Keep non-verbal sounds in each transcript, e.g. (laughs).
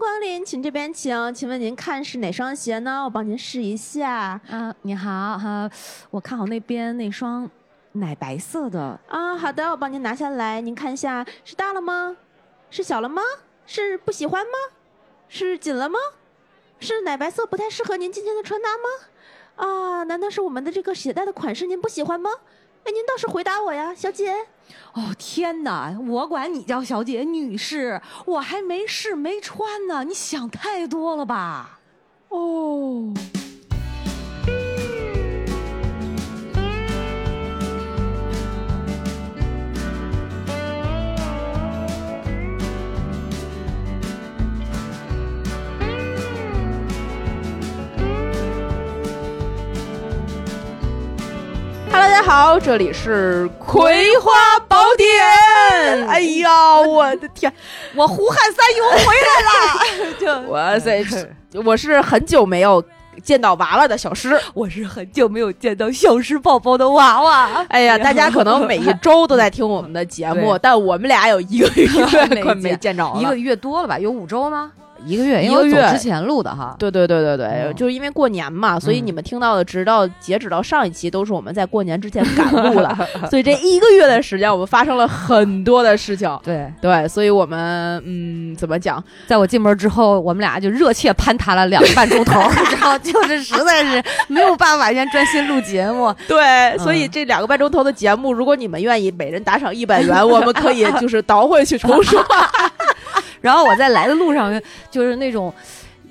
光临，请这边请。请问您看是哪双鞋呢？我帮您试一下。啊，你好哈，我看好那边那双奶白色的。啊，好的，我帮您拿下来，您看一下是大了吗？是小了吗？是不喜欢吗？是紧了吗？是奶白色不太适合您今天的穿搭吗？啊，难道是我们的这个鞋带的款式您不喜欢吗？哎，您倒是回答我呀，小姐。哦天哪，我管你叫小姐、女士，我还没试没穿呢，你想太多了吧？哦。Hello，大家好，这里是《葵花宝典》。哎呀，我的天，我胡汉三又回来了！(laughs) 就哇塞，(laughs) 我是很久没有见到娃娃的小诗，我是很久没有见到小诗宝宝的娃娃。哎呀，大家可能每一周都在听我们的节目，但我们俩有一个月 (laughs) 快没见着了，一个月多了吧？有五周吗？一个月，一个月之前录的哈，对对对对对，就是因为过年嘛，所以你们听到的，直到截止到上一期，都是我们在过年之前赶录的，(laughs) (laughs) 所以这一个月的时间，我们发生了很多的事情。对对，所以我们嗯，怎么讲？在我进门之后，我们俩就热切攀谈了两个半钟头，(laughs) 然后就是实在是没有办法先专心录节目。对，所以这两个半钟头的节目，如果你们愿意每人打赏一百元，我们可以就是倒回去重说。然后我在来的路上，就是那种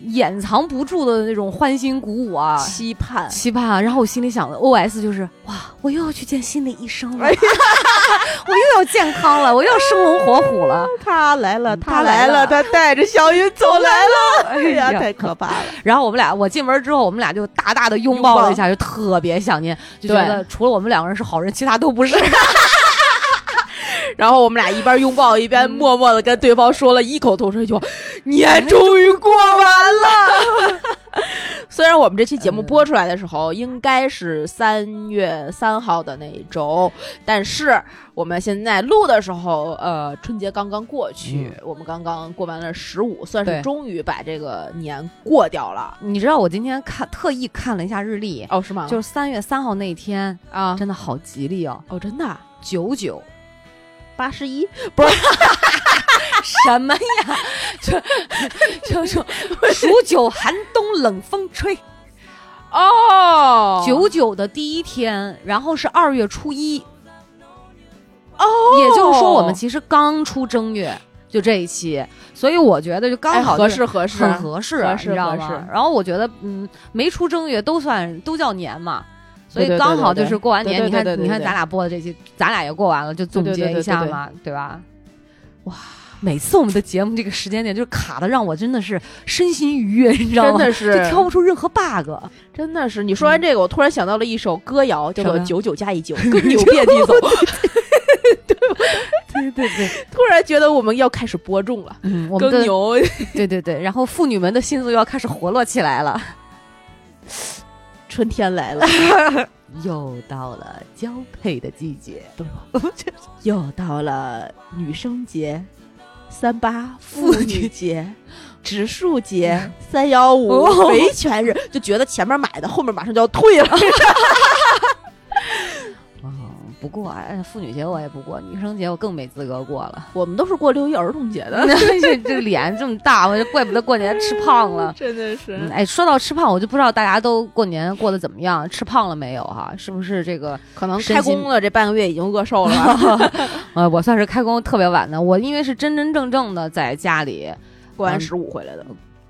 掩藏不住的那种欢欣鼓舞啊，期盼期盼。然后我心里想的 O S 就是哇，我又要去见心理医生了，哎 (laughs) 我又要健康了，我又要生龙活虎了。他来了，他来了，他带着小云走来了。哎呀，太可怕了。然后我们俩，我进门之后，我们俩就大大的拥抱了一下，就特别想念，就觉得除了我们两个人是好人，其他都不是。(laughs) 然后我们俩一边拥抱一边默默的跟对方说了异口同声一句话：“年终于过完了。(laughs) ”虽然我们这期节目播出来的时候应该是三月三号的那一周，但是我们现在录的时候，呃，春节刚刚过去，我们刚刚过完了十五，算是终于把这个年过掉了。你知道我今天看特意看了一下日历，哦，是吗？就是三月三号那天啊，真的好吉利哦！哦，真的九九。八十一不是 (laughs) 什么呀？(laughs) 就 (laughs) 就说数九寒冬冷风吹哦，九九的第一天，然后是二月初一哦，也就是说我们其实刚出正月，就这一期，所以我觉得就刚好合适合适很合适，你知道吗？然后我觉得嗯，没出正月都算都叫年嘛。所以刚好就是过完年，你看，你看咱俩播的这期，咱俩也过完了，就总结一下嘛，对吧？哇，每次我们的节目这个时间点就是卡的，让我真的是身心愉悦，你知道吗？真的是，就挑不出任何 bug。真的是，你说完这个，我突然想到了一首歌谣，叫做《九九加一九，(laughs) 更牛遍地走》。(laughs) 对对对，突然觉得我们要开始播种了，嗯，我更牛。(laughs) 对对对，然后妇女们的心思又要开始活络起来了。春天来了，(laughs) 又到了交配的季节，又到了女生节、三八妇女节、(laughs) 植树节、三幺五维权日，就觉得前面买的后面马上就要退了。(laughs) 不过哎，妇女节我也不过，女生节我更没资格过了。(laughs) 我们都是过六一儿童节的。这 (laughs) 这脸这么大，我就怪不得过年吃胖了。(laughs) 真的是。哎，说到吃胖，我就不知道大家都过年过得怎么样，吃胖了没有哈？是不是这个可能开工了这半个月已经饿瘦了？呃，我算是开工特别晚的，我因为是真真正正的在家里过完十五回来的。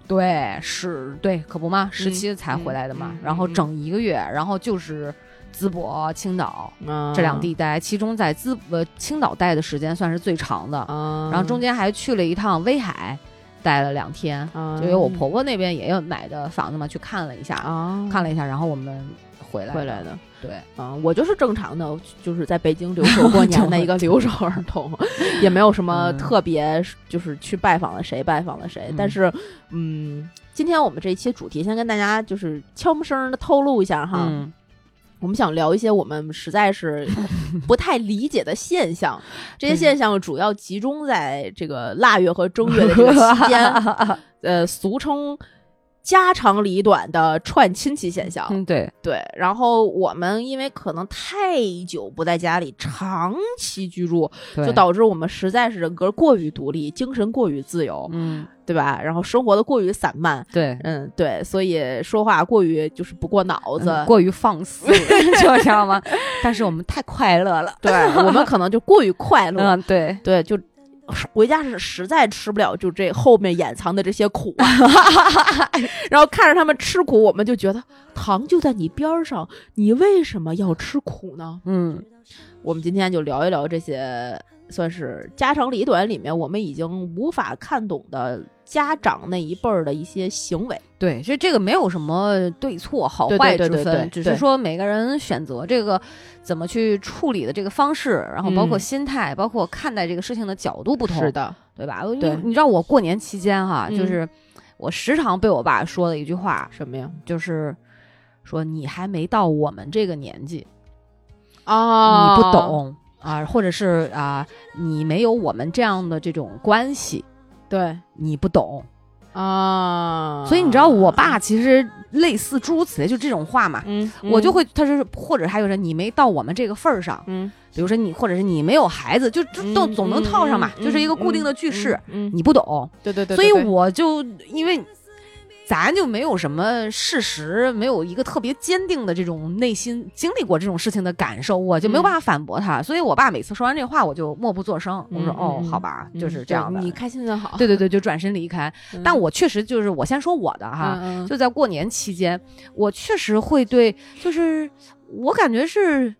对，是，对，可不嘛，十七才回来的嘛，然后整一个月，然后就是。淄博、青岛这两地待，其中在淄呃青岛待的时间算是最长的，然后中间还去了一趟威海，待了两天，就因为我婆婆那边也有买的房子嘛，去看了一下，看了一下，然后我们回来回来的，对，嗯，我就是正常的，就是在北京留守过年的一个 (laughs) 留守儿童，也没有什么特别，就是去拜访了谁，拜访了谁，但是，嗯，今天我们这一期主题先跟大家就是悄无声的透露一下哈。我们想聊一些我们实在是 (laughs) 不太理解的现象，(laughs) 这些现象主要集中在这个腊月和正月的这个期间，(laughs) 呃，俗称家长里短的串亲戚现象。嗯，对对。然后我们因为可能太久不在家里，长期居住，就导致我们实在是人格过于独立，精神过于自由。嗯。对吧？然后生活的过于散漫，对，嗯，对，所以说话过于就是不过脑子，过于放肆，(laughs) 就知道吗？但是我们太快乐了，对我们可能就过于快乐，嗯，对，对，就回家是实在吃不了，就这后面掩藏的这些苦，(laughs) 然后看着他们吃苦，我们就觉得糖就在你边上，你为什么要吃苦呢？嗯，我们今天就聊一聊这些。算是家长里短里面，我们已经无法看懂的家长那一辈儿的一些行为。对，其实这个没有什么对错好坏之分，只是说每个人选择这个怎么去处理的这个方式，然后包括心态，包括看待这个事情的角度不同，是的，对吧？对，你知道我过年期间哈，就是我时常被我爸说的一句话，什么呀？就是说你还没到我们这个年纪啊，你不懂。啊，或者是啊，你没有我们这样的这种关系，对你不懂啊。所以你知道，我爸其实类似诸如此类，就这种话嘛。嗯，我就会，他是或者还有人，你没到我们这个份儿上。嗯，比如说你，或者是你没有孩子，就都总能套上嘛，就是一个固定的句式。嗯，你不懂。对对对。所以我就因为。咱就没有什么事实，没有一个特别坚定的这种内心经历过这种事情的感受，我就没有办法反驳他。所以我爸每次说完这话，我就默不作声。我说：“哦，好吧，就是这样的。”你开心就好。对对对，就转身离开。但我确实就是我先说我的哈，就在过年期间，我确实会对，就是我感觉是，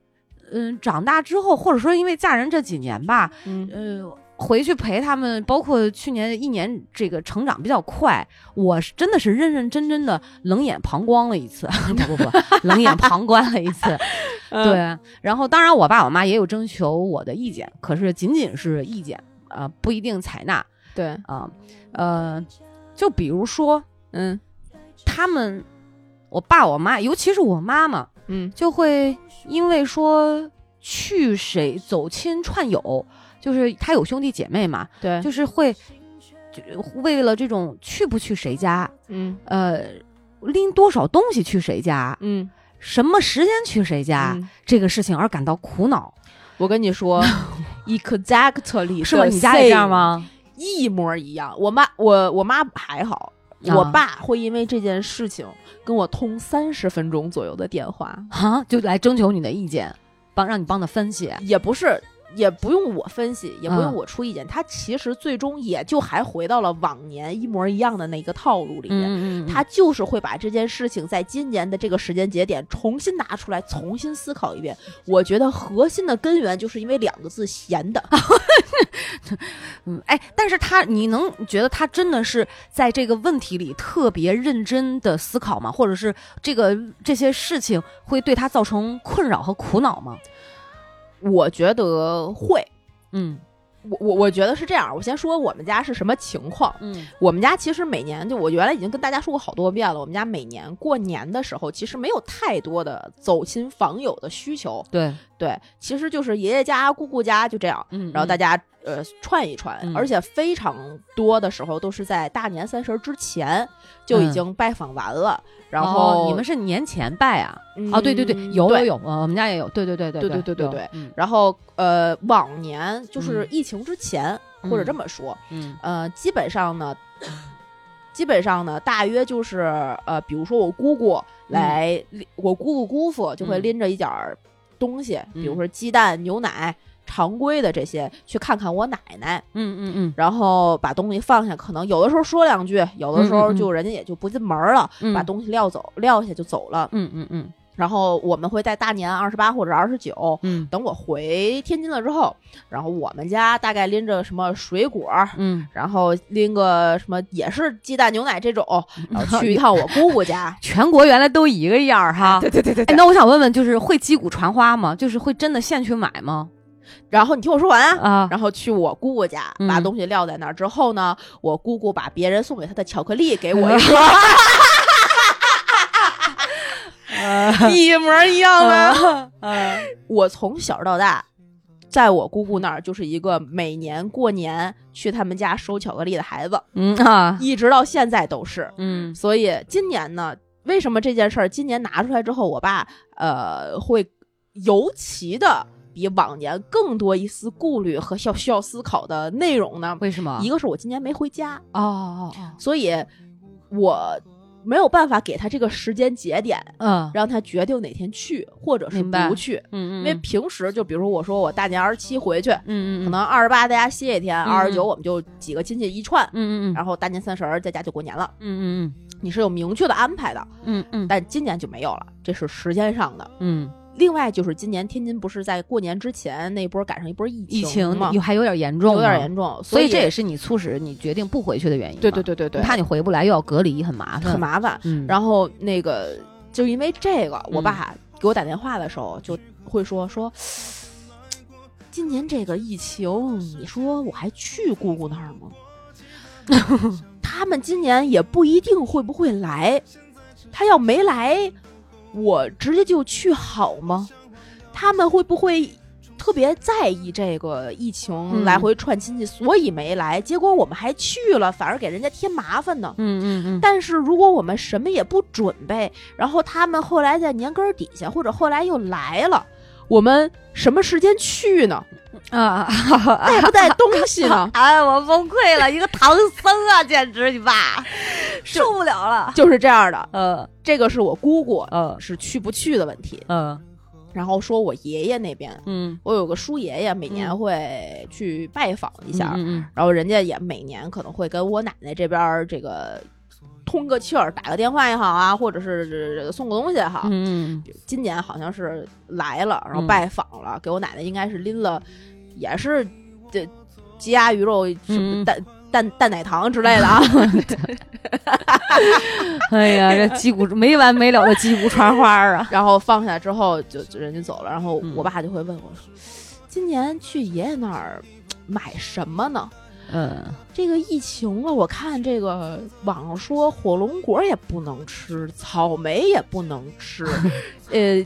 嗯，长大之后，或者说因为嫁人这几年吧，嗯。回去陪他们，包括去年一年，这个成长比较快，我是真的是认认真真的冷眼旁观了一次，(laughs) 不不不，冷眼旁观了一次，(laughs) 对。然后当然，我爸我妈也有征求我的意见，可是仅仅是意见，啊，不一定采纳。对啊，呃，就比如说，嗯，他们，我爸我妈，尤其是我妈妈，嗯，就会因为说去谁走亲串友。就是他有兄弟姐妹嘛，对，就是会，就为了这种去不去谁家，嗯，呃，拎多少东西去谁家，嗯，什么时间去谁家，这个事情而感到苦恼。我跟你说，(laughs) exactly，是吗？你家也这样吗？一模一样。我妈，我我妈还好，我爸会因为这件事情跟我通三十分钟左右的电话，哈，就来征求你的意见，帮让你帮他分析，也不是。也不用我分析，也不用我出意见，他其实最终也就还回到了往年一模一样的那个套路里面。他就是会把这件事情在今年的这个时间节点重新拿出来，重新思考一遍。我觉得核心的根源就是因为两个字：闲的。(laughs) 嗯，哎，但是他，你能觉得他真的是在这个问题里特别认真的思考吗？或者是这个这些事情会对他造成困扰和苦恼吗？我觉得会，嗯，我我我觉得是这样。我先说我们家是什么情况。嗯，我们家其实每年就我原来已经跟大家说过好多遍了。我们家每年过年的时候，其实没有太多的走亲访友的需求。对对，其实就是爷爷家、姑姑家就这样。嗯，然后大家呃串一串，而且非常多的时候都是在大年三十之前就已经拜访完了。然后你们是年前拜啊？哦，对对对，有有有，我们家也有。对对对对对对对对。然后呃，往年就是疫情之前，或者这么说，嗯呃，基本上呢，基本上呢，大约就是呃，比如说我姑姑来，我姑姑姑父就会拎着一点东西，比如说鸡蛋、牛奶。常规的这些，去看看我奶奶，嗯嗯嗯，然后把东西放下，可能有的时候说两句，有的时候就人家也就不进门了，把东西撂走，撂下就走了，嗯嗯嗯。然后我们会在大年二十八或者二十九，嗯，等我回天津了之后，然后我们家大概拎着什么水果，嗯，然后拎个什么也是鸡蛋牛奶这种，然 (laughs) 后去一趟我姑姑家。(laughs) 全国原来都一个样儿哈，(laughs) 对对对对。哎，那我想问问，就是会击鼓传花吗？就是会真的现去买吗？然后你听我说完啊，然后去我姑姑家把东西撂在那儿之后呢，我姑姑把别人送给她的巧克力给我一个，(laughs) 一模一样的。(laughs) 我从小到大，在我姑姑那儿就是一个每年过年去他们家收巧克力的孩子，嗯啊，一直到现在都是。嗯，所以今年呢，为什么这件事儿今年拿出来之后，我爸呃会尤其的比往年更多一丝顾虑和需要需要思考的内容呢？为什么？一个是我今年没回家哦哦哦，所以我没有办法给他这个时间节点，嗯让他决定哪天去或者是不去。嗯嗯，因为平时就比如说我说我大年二十七回去，嗯嗯可能二十八在家歇一天，嗯二十九我们就几个亲戚一串，嗯然后大年三十儿在家就过年了。嗯嗯你是有明确的安排的，嗯嗯但今年就没有了，这是时间上的。嗯，另外就是今年天津不是在过年之前那波赶上一波疫疫情吗？有还有点严重，有点严。重，所以以这也是你促使你决定不回去的原因。对对，对对对，怕你回不来又要隔离，很麻烦，很麻烦。嗯，然后那个就因为这个，我嗯爸给我打电话的时候就会说说，今年这个疫情，你说我还去姑姑那儿吗？(laughs) 他们今年也不一定会不会来，他要没来，我直接就去好吗？他们会不会特别在意这个疫情嗯来回串亲戚，所以没来？结果我们还去了，反而给人家添麻烦呢。嗯嗯嗯，但是如果我们什么也不准备，然后他们后来在年根儿底下，或者后来又来了，我们什么时间去呢？啊，带不带东西呢？(laughs) 哎，我崩溃了，一个唐僧啊，(laughs) 简直你爸受不了了。就是这样的，呃这个是我姑姑嗯是去不去的问题。嗯然后说我爷爷那边，嗯我有个叔爷爷，每年会去拜访一下，嗯然后人家也每年可能会跟我奶奶这边儿这个通个气儿，打个电话也好啊，或者是送个东西也好。嗯今年好像是来了，然后嗯拜访了，给我奶奶应该是拎了，也是这鸡鸭鱼肉什么嗯蛋蛋蛋奶糖之类的啊。(laughs) 哎呀，这击鼓没完没了的击鼓传花啊！(laughs) 然后放下之后就就人家走了，然后嗯我爸就会问我说：“今年去爷爷那儿买什么呢？”嗯这个疫情了，我看这个网上说火龙果也不能吃，草莓也不能吃，(laughs) 呃，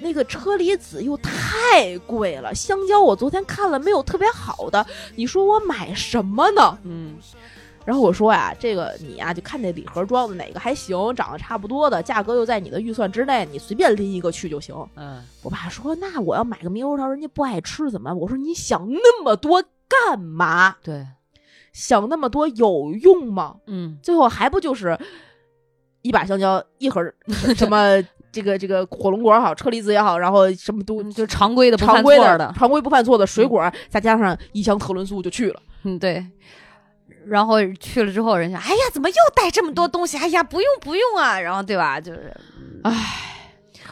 那个车厘子又太贵了，香蕉我昨天看了没有特别好的，你说我买什么呢？嗯然后我说呀，这个你呀就看那礼盒装的哪个还行，长得差不多的，价格又在你的预算之内，你随便拎一个去就行。嗯我爸说，那我要买个猕猴桃，人家不爱吃怎么办？我说你想那么多干嘛？对，想那么多有用吗？嗯最后还不就是一把香蕉，一盒 (laughs) 什么这个这个火龙果也好，车厘子也好，然后什么都就常规的不常规的常规不犯错的水果，再加上一箱特仑苏就去了。嗯对。然后去了之后，人家哎呀，怎么又带这么多东西？哎呀，不用不用啊，然后对吧？就是，唉，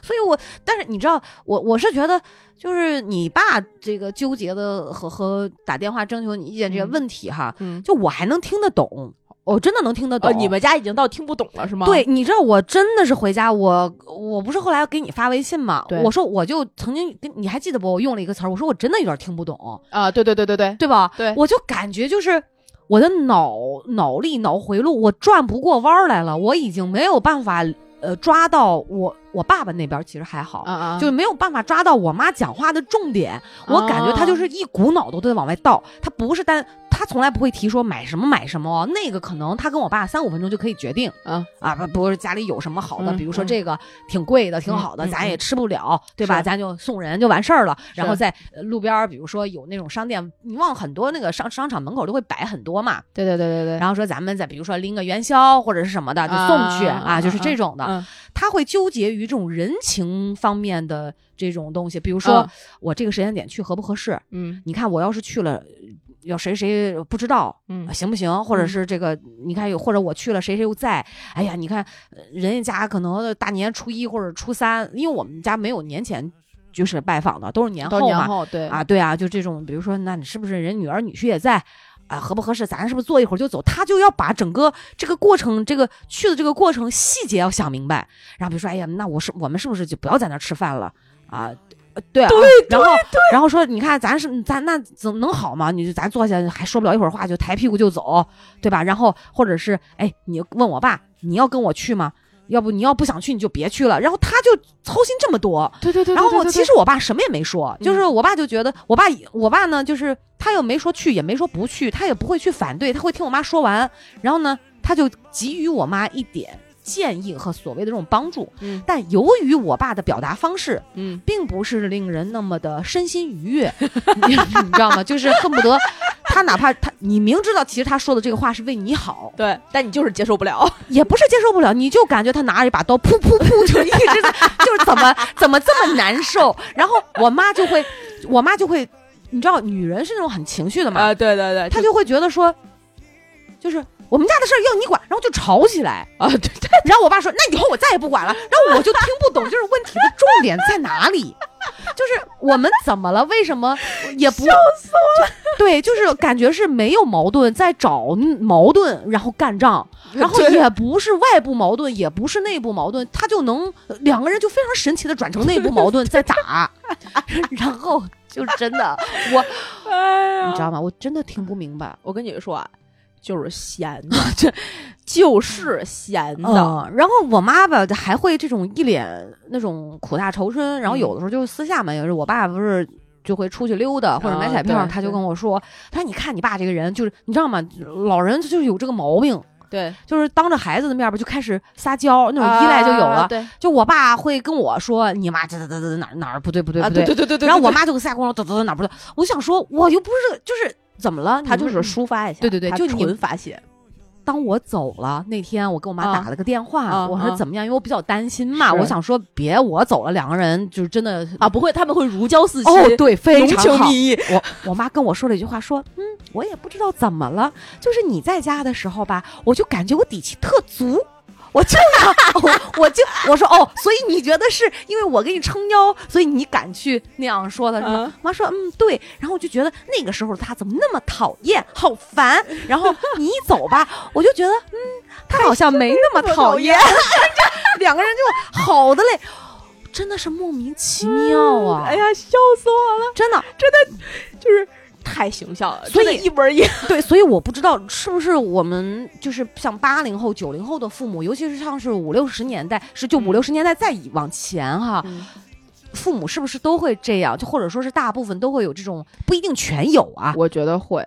所以我，但是你知道，我我是觉得，就是你爸这个纠结的和和打电话征求你意见这个嗯问题哈，嗯，就我还能听得懂，我真的能听得懂。哦，你们家已经到听不懂了是吗？对，你知道我真的是回家，我我不是后来给你发微信嘛，对我说我就曾经跟你还记得不？我用了一个词儿，我说我真的有点听不懂，啊，对对对对对对吧？对，我就感觉就是我的脑脑力脑回路我转不过弯儿来了，我已经没有办法呃抓到我我爸爸那边其实还好。就是没有办法抓到我妈讲话的重点，我感觉他就是一股脑都在往外倒，他不是单，他从来不会提说买什么买什么哦，那个可能他跟我爸三五分钟就可以决定，啊。啊不不是家里有什么好的，嗯比如说嗯。这个挺贵的，挺嗯好的，嗯咱也吃不了，对吧？咱就送人就完事儿了。然后在呃路边，比如说有那种商店，你往很多那个商商场门口都会摆很多嘛，对对对对对，然后说咱们再比如说拎个元宵或者是什么的就送去啊，就是这种的。嗯。他会纠结于这种人情方面的这种东西，比如说、嗯我这个时间点去合不合适？嗯你看我要是去了，要谁谁不知道。嗯行不行？或者嗯是这个，你看有，或者我去了，谁谁又在？哎呀，你看，呃人家家可能大年初一或者初三，因为我们家没有年前就是拜访的，都是年后嘛。年后对啊，对啊，就这种，比如说，那你是不是人女儿女婿也在？啊，合不合适？咱是不是坐一会儿就走？他就要把整个这个过程，这个去的这个过程细节要想明白。然后比如说，哎呀，那我是我们是不是就不要在那儿吃饭了啊？呃对啊，然后然后说，你看咱是咱那怎能好吗？你就咱坐下还说不了一会儿话，就抬屁股就走，对吧？然后或者是哎，你问我爸，你要跟我去吗？要不你要不想去你就别去了。然后他就操心这么多，对对对。然后其实我爸什么也没说，就是我爸就觉得我爸我爸呢，就是他又没说去，也没说不去，他也不会去反对，他会听我妈说完，然后呢，他就给予我妈一点。建议和所谓的这种帮助，嗯，但由于我爸的表达方式，嗯，并不是令人那么的身心愉悦，(laughs) 你知道吗？就是恨不得他哪怕他你明知道其实他说的这个话是为你好，对，但你就是接受不了，也不是接受不了，你就感觉他拿着一把刀，噗噗噗，(laughs) 就一直在，就是怎么怎么这么难受。然后我妈就会，我妈就会，你知道，女人是那种很情绪的嘛，啊，对对对，她就会觉得说，就是。我们家的事儿要你管，然后就吵起来啊！对对，然后我爸说：“那以后我再也不管了。”然后我就听不懂，就是问题的重点在哪里？就是我们怎么了？为什么也不？笑死我了！对，就是感觉是没有矛盾，在找矛盾，然后干仗，然后也不是外部矛盾，也不是内部矛盾，他就能两个人就非常神奇的转成内部矛盾在打，(laughs) 然后就真的我，(laughs) 你知道吗？我真的听不明白。我跟你说啊。就是闲的，这就是闲的。然后我妈吧还会这种一脸那种苦大仇深，然后有的时候就是私下嘛，有时候我爸不是就会出去溜达或者买彩票，他就跟我说：“他说你看你爸这个人，就是你知道吗？老人就是有这个毛病，对，就是当着孩子的面吧就开始撒娇，那种依赖就有了。对，就我爸会跟我说：你妈这这这这哪哪儿不对不对不对对对对对。然后我妈就跟撒跟我说：哪哪不对？我想说，我又不是就是。怎么了？他就是抒发一下，对对对，就纯发泄。当我走了那天，我跟我妈打了个电话，我说怎么样？因为我比较担心嘛，我想说别我走了，两个人就是真的啊，不会，他们会如胶似漆。哦，对，非常好。我我妈跟我说了一句话，说嗯，我也不知道怎么了，就是你在家的时候吧，我就感觉我底气特足。我就我我就我说哦，所以你觉得是因为我给你撑腰，所以你敢去那样说的是吗？妈说嗯对，然后我就觉得那个时候他怎么那么讨厌，好烦。然后你一走吧，我就觉得嗯，他好像没那么讨厌。(laughs) 两个人就好的嘞，真的是莫名其妙啊！(laughs) 哎呀，笑死我了，真的真的就是。太形象了，所以一模一样。(laughs) 对，所以我不知道是不是我们就是像八零后、九零后的父母，尤其是像是五六十年代，是就五六十年代再往前哈，父母是不是都会这样？就或者说是大部分都会有这种，不一定全有啊。我觉得会。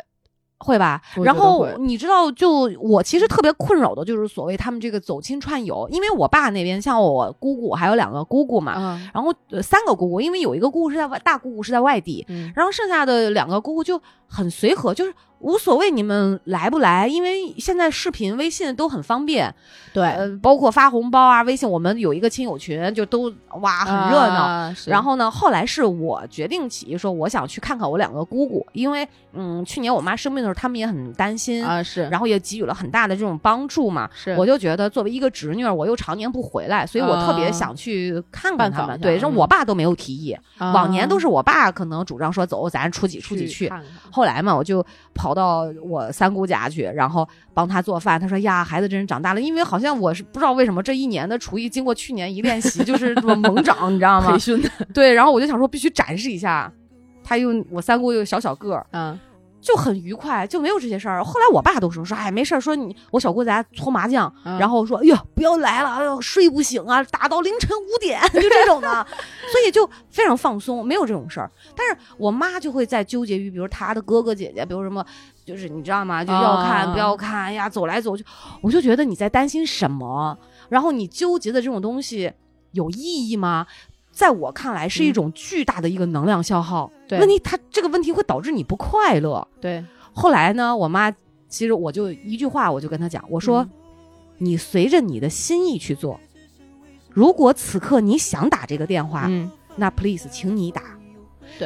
会吧，然后你知道，就我其实特别困扰的就是所谓他们这个走亲串友，因为我爸那边像我姑姑还有两个姑姑嘛，然后三个姑姑，因为有一个姑姑是在外，大姑姑是在外地，然后剩下的两个姑姑就很随和，就是。无所谓，你们来不来？因为现在视频、微信都很方便，对，呃，包括发红包啊，微信我们有一个亲友群，就都哇很热闹。然后呢，后来是我决定起说，我想去看看我两个姑姑，因为嗯，去年我妈生病的时候，他们也很担心啊，是，然后也给予了很大的这种帮助嘛。是，我就觉得作为一个侄女，我又常年不回来，所以我特别想去看看他们。对，让我爸都没有提议，往年都是我爸可能主张说走，咱初几初几去。后来嘛，我就跑。到我三姑家去，然后帮他做饭。他说：“呀，孩子真是长大了。”因为好像我是不知道为什么这一年的厨艺经过去年一练习，就是猛长，你知道吗？(laughs) 培训的。对，然后我就想说必须展示一下。他又我三姑又小小个儿，嗯。就很愉快，就没有这些事儿。后来我爸都说说，哎，没事儿。说你我小姑在家搓麻将，然后说，哎呀，不要来了，哎呦，睡不醒啊，打到凌晨五点，就这种的，(laughs) 所以就非常放松，没有这种事儿。但是我妈就会在纠结于，比如她的哥哥姐姐，比如什么，就是你知道吗？就要看不要看，哎呀，走来走去，我就觉得你在担心什么？然后你纠结的这种东西有意义吗？在我看来，是一种巨大的一个能量消耗。问题，它这个问题会导致你不快乐。对。后来呢，我妈其实我就一句话，我就跟她讲，我说：“你随着你的心意去做。如果此刻你想打这个电话，那 please，请你打。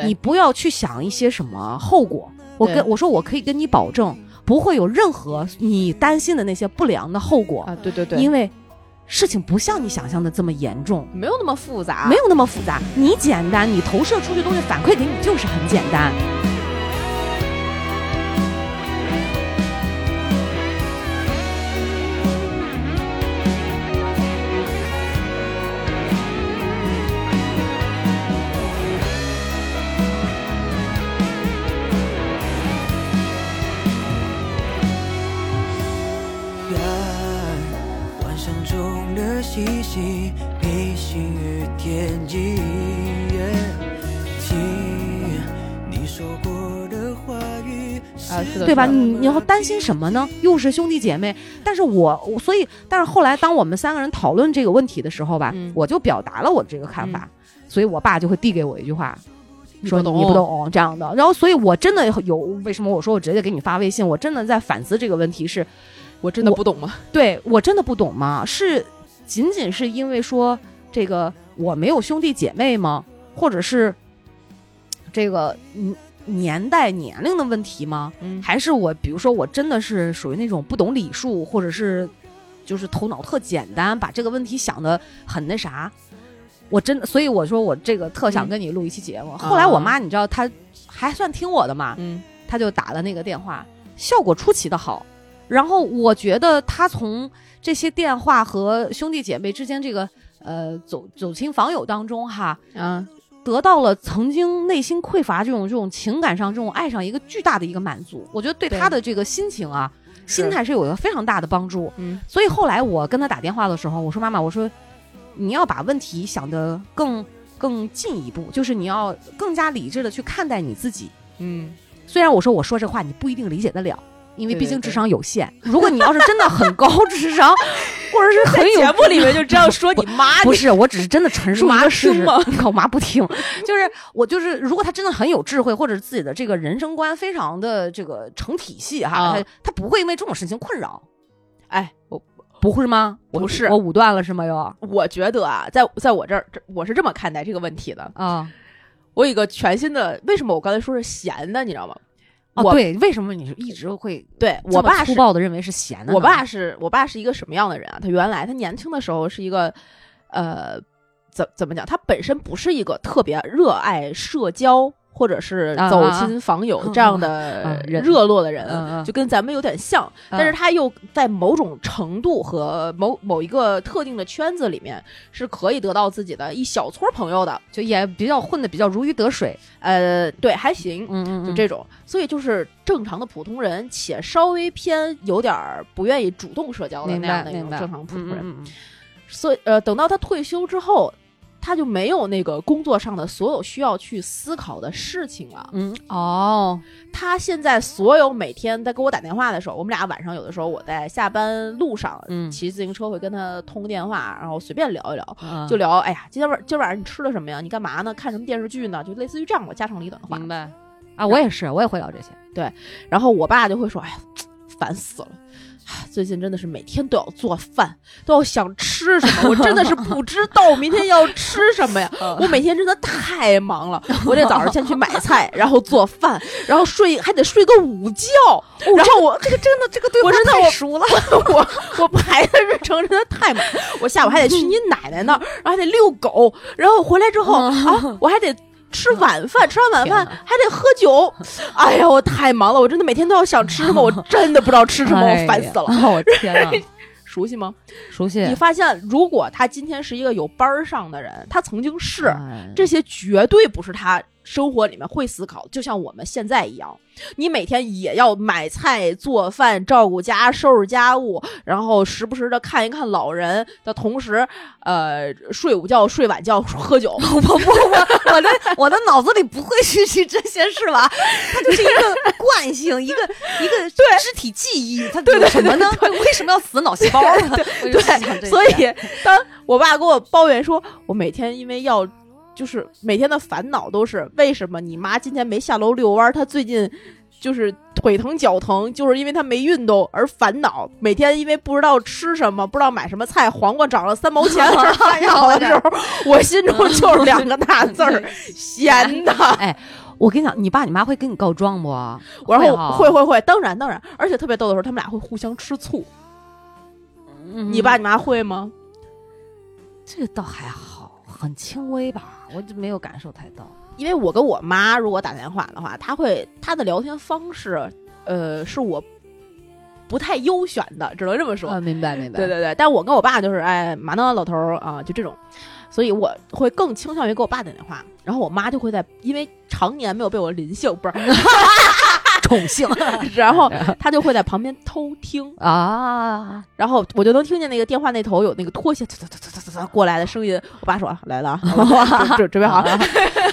你不要去想一些什么后果。我跟我说，我可以跟你保证，不会有任何你担心的那些不良的后果啊。对对对，因为。”事情不像你想象的这么严重，没有那么复杂，没有那么复杂。你简单，你投射出去东西反馈给你就是很简单。对吧？你你要担心什么呢？又是兄弟姐妹，但是我我所以，但是后来当我们三个人讨论这个问题的时候吧，嗯我就表达了我这个看法，所以我爸就会递给我一句话，说不你不懂这样的。然后，所以我真的有为什么我说我直接给你发微信，我真的在反思这个问题是，我真的不懂吗？对我真的不懂吗？是仅仅是因为说这个我没有兄弟姐妹吗？或者是这个嗯年代年龄的问题吗？嗯还是我比如说我真的是属于那种不懂礼数，或者是就是头脑特简单，把这个问题想的很那啥。我真的，所以我说我这个特想跟你录一期节目。后来我妈，你知道她还算听我的嘛，嗯她就打了那个电话，效果出奇的好。然后我觉得她从这些电话和兄弟姐妹之间这个呃走走亲访友当中哈，啊，得到了曾经内心匮乏这种这种情感上这种爱上一个巨大的一个满足，我觉得对对他的这个心情啊，心态是有一个非常大的帮助。嗯所以后来我跟他打电话的时候，我说妈妈，我说你要把问题想得更更进一步，就是你要更加理智的去看待你自己。嗯，虽然我说我说这话你不一定理解得了。因为毕竟智商有限，如果你要是真的很高 (laughs) 智商，或者是很有节目里面就这样说你妈，你不是，我只是真的陈述一妈个事实。你 (laughs) 看我妈不听，就是我就是，如果他真的很有智慧，或者自己的这个人生观非常的这个成体系哈，啊她她不会因为这种事情困扰，哎，我不会吗？我不是我武断了是吗？又我觉得啊，在在我这儿，这我是这么看待这个问题的。啊我有一个全新的，为什么我刚才说是闲的，你知道吗？哦，我对，为什么你是一直会对我爸粗暴的认为是闲的呢？我爸是我爸是一个什么样的人啊？他原来他年轻的时候是一个，呃，怎怎么讲？他本身不是一个特别热爱社交或者是走亲访友嗯这样嗯的人热络的人，就跟咱们有点像。但是他又在某种程度和某某一个特定的圈子里面是可以得到自己的一小撮朋友的。就也比较混的比较如鱼得水，呃，对，还行。嗯嗯就这种，所以就是正常的普通人，且稍微偏有点儿不愿意主动社交的那样的一种正常普通人。所以呃，等到他退休之后，他就没有那个工作上的所有需要去思考的事情了。嗯嗯哦，他现在所有每天在给我打电话的时候，我们俩晚上有的时候我在下班路上，嗯骑自行车会跟他通电话，然后随便聊一聊，嗯就聊，哎呀，今天晚今儿晚上你吃了什么呀？你干嘛呢？看什么电视剧呢？就类似于这样的家长里短的话。明白啊，我也是，我也会聊这些，对然后我爸就会说：“哎呀，烦死了。”最近真的是每天都要做饭，都要想吃什么，我真的是不知道明天要吃什么呀！(laughs) 我每天真的太忙了，我得早上先去买菜，然后做饭，然后睡还得睡个午觉，然后我这个真的这个对我真的我熟了，(laughs) 我我排的日程真的太满，我下午还得去你奶奶那儿，然后还得遛狗，然后回来之后啊，我还得。吃晚饭，吃完晚饭还得喝酒，哎呀，我太忙了，我真的每天都要想吃什么，我 (laughs) 真的不知道吃什么，我烦死了。我天啊，(laughs) 熟悉吗？熟悉你发现，如果他今天是一个有班儿上的人，他曾经是哎这些，绝对不是他生活里面会思考，就像我们现在一样，你每天也要买菜、做饭、照顾家、收拾家务，然后时不时的看一看老人的同时，呃，睡午觉、睡晚觉、(laughs) 喝酒。我 (laughs) 不我我的我的脑子里不会去去这些事吧？它就是一个惯性，一个一个肢体记忆，它有什么呢？为什么要死脑细胞呢？对，所以当我爸给我抱怨说，我每天因为要。就是每天的烦恼都是为什么你妈今天没下楼遛弯儿？她最近就是腿疼脚疼，就是因为她没运动而烦恼。每天因为不知道吃什么，不知道买什么菜，黄瓜涨了三毛钱而烦恼的时候，我心中就 (laughs) 是两个大字儿：(laughs) 闲的。哎，我跟你讲，你爸你妈会跟你告状不？然后哈会会会，当然当然，而且特别逗的时候，他们俩会互相吃醋。嗯你爸你妈会吗？这个倒还好，很轻微吧，我就没有感受太到。因为我跟我妈如果打电话的话，她会她的聊天方式，呃，是我不太优选的，只能这么说。啊，明白明白。对对对，但我跟我爸就是，哎，嘛呢，老头儿啊，就这种，所以我会更倾向于给我爸打电话，然后我妈就会在，因为常年没有被我临幸，不是宠幸 (laughs) 然后他就会在旁边偷听，啊。然后我就能听见那个电话那头有那个拖鞋呲呲呲呲呲呲过来的声音。我爸说啊来了啊，(laughs) 准准准备好了。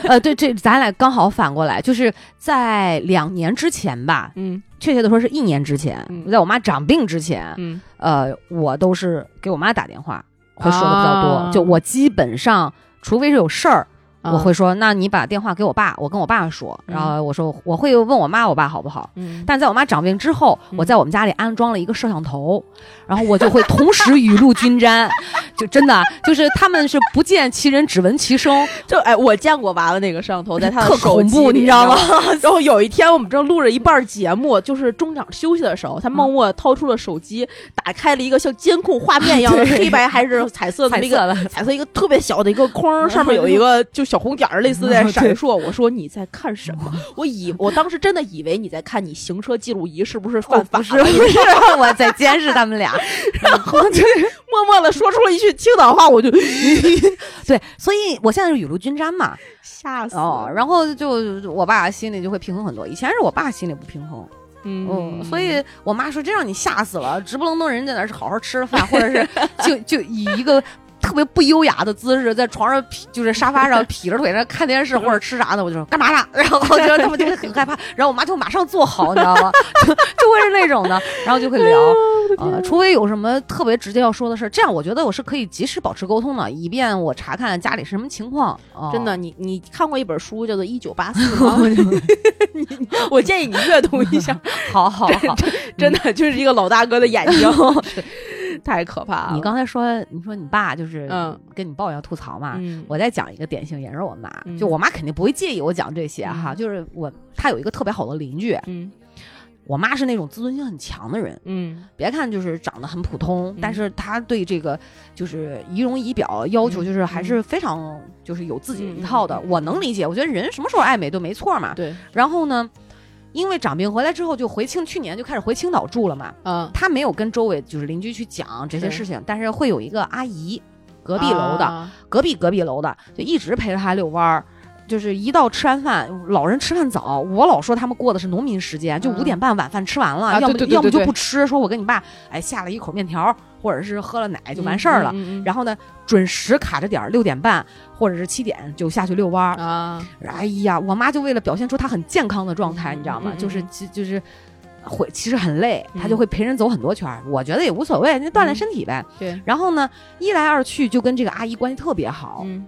呃，对，这咱俩刚好反过来，就是在两年之前吧，嗯确切的说是一年之前，嗯在我妈长病之前，嗯呃，我都是给我妈打电话，会说的比较多。啊就我基本上，除非是有事儿，啊我会说，那你把电话给我爸，我跟我爸说。嗯。然后我说我会问我妈，我爸好不好？嗯，但在我妈长病之后，嗯我在我们家里安装了一个摄像头，(laughs) 然后我就会同时雨露均沾，(laughs) 就真的就是他们是不见其人，只闻其声，就哎，我见过娃娃那个摄像头，在他的特手恐怖，机里你知道吗？？(laughs) 然后有一天，我们正录着一半节目，就是中场休息的时候，他默默掏出了手机，打开了一个像监控画面一样的黑白还是彩色的那个彩色的，彩色一个特别小的一个框，上面有一个就小红点儿，类似在 (laughs) 闪烁。我说你在看什么？(laughs) 我以我当时真的以为你在看你行车记录仪是不是犯法不是了？不是，(laughs) 我在监视他们俩。然后就默默的说出了一句青岛话，我就对，所以我现在是雨露均沾嘛。吓死哦，了。然后就我爸心里就会平衡很多，以前是我爸心里不平衡，嗯嗯，所以我妈说真让你吓死了，直不愣登人在那儿是好好吃饭，或者是就就以一个。特别不优雅的姿势，在床上劈，就是沙发上 (laughs) 劈着腿在那看电视或者吃啥呢？我就说干嘛呢？然后我觉得他们就会很害怕，然后我妈就马上坐好，你知道吗？就就会是那种的，然后就会聊，呃，除非有什么特别直接要说的事儿，这样我觉得我是可以及时保持沟通的，以便我查看家里是什么情况。哦真的，你你看过一本书叫做《一九八四》吗？(laughs) (laughs) 我建议你阅读一下，好好好，真的就是一个老大哥的眼睛，(laughs) 太可怕了。你刚才说，你说你爸就是嗯。跟你抱怨吐槽嘛，嗯。我再讲一个典型，也是我妈，嗯。就我妈肯定不会介意我讲这些哈，嗯。就是我她有一个特别好的邻居，嗯。我妈是那种自尊心很强的人，嗯。别看就是长得很普通，嗯。但是她对这个就是仪容仪表要求就是还是非常就是有自己一套的，我能理解，我觉得人什么时候爱美都没错嘛。对，然后呢，因为长病回来之后就回青，去年就开始回青岛住了嘛，嗯，他没有跟周围就是邻居去讲这些事情，但是会有一个阿姨，隔壁楼的，啊隔壁隔壁楼的，就一直陪着他遛弯儿。就是一到吃完饭，老人吃饭早，我老说他们过的是农民时间，就嗯五点半晚饭吃完了，啊要么要么就不吃，说我跟你爸哎下了一口面条，或者是喝了奶就完事儿了。嗯嗯嗯然后呢，准时卡着点儿，六点半或者是七点就下去遛弯儿。啊，哎呀，我妈就为了表现出她很健康的状态，嗯你知道吗？就是其就是会其实很累，嗯她就会陪人走很多圈儿。我觉得也无所谓，那锻炼嗯身体呗。对，然后呢，一来二去就跟这个阿姨关系特别好，嗯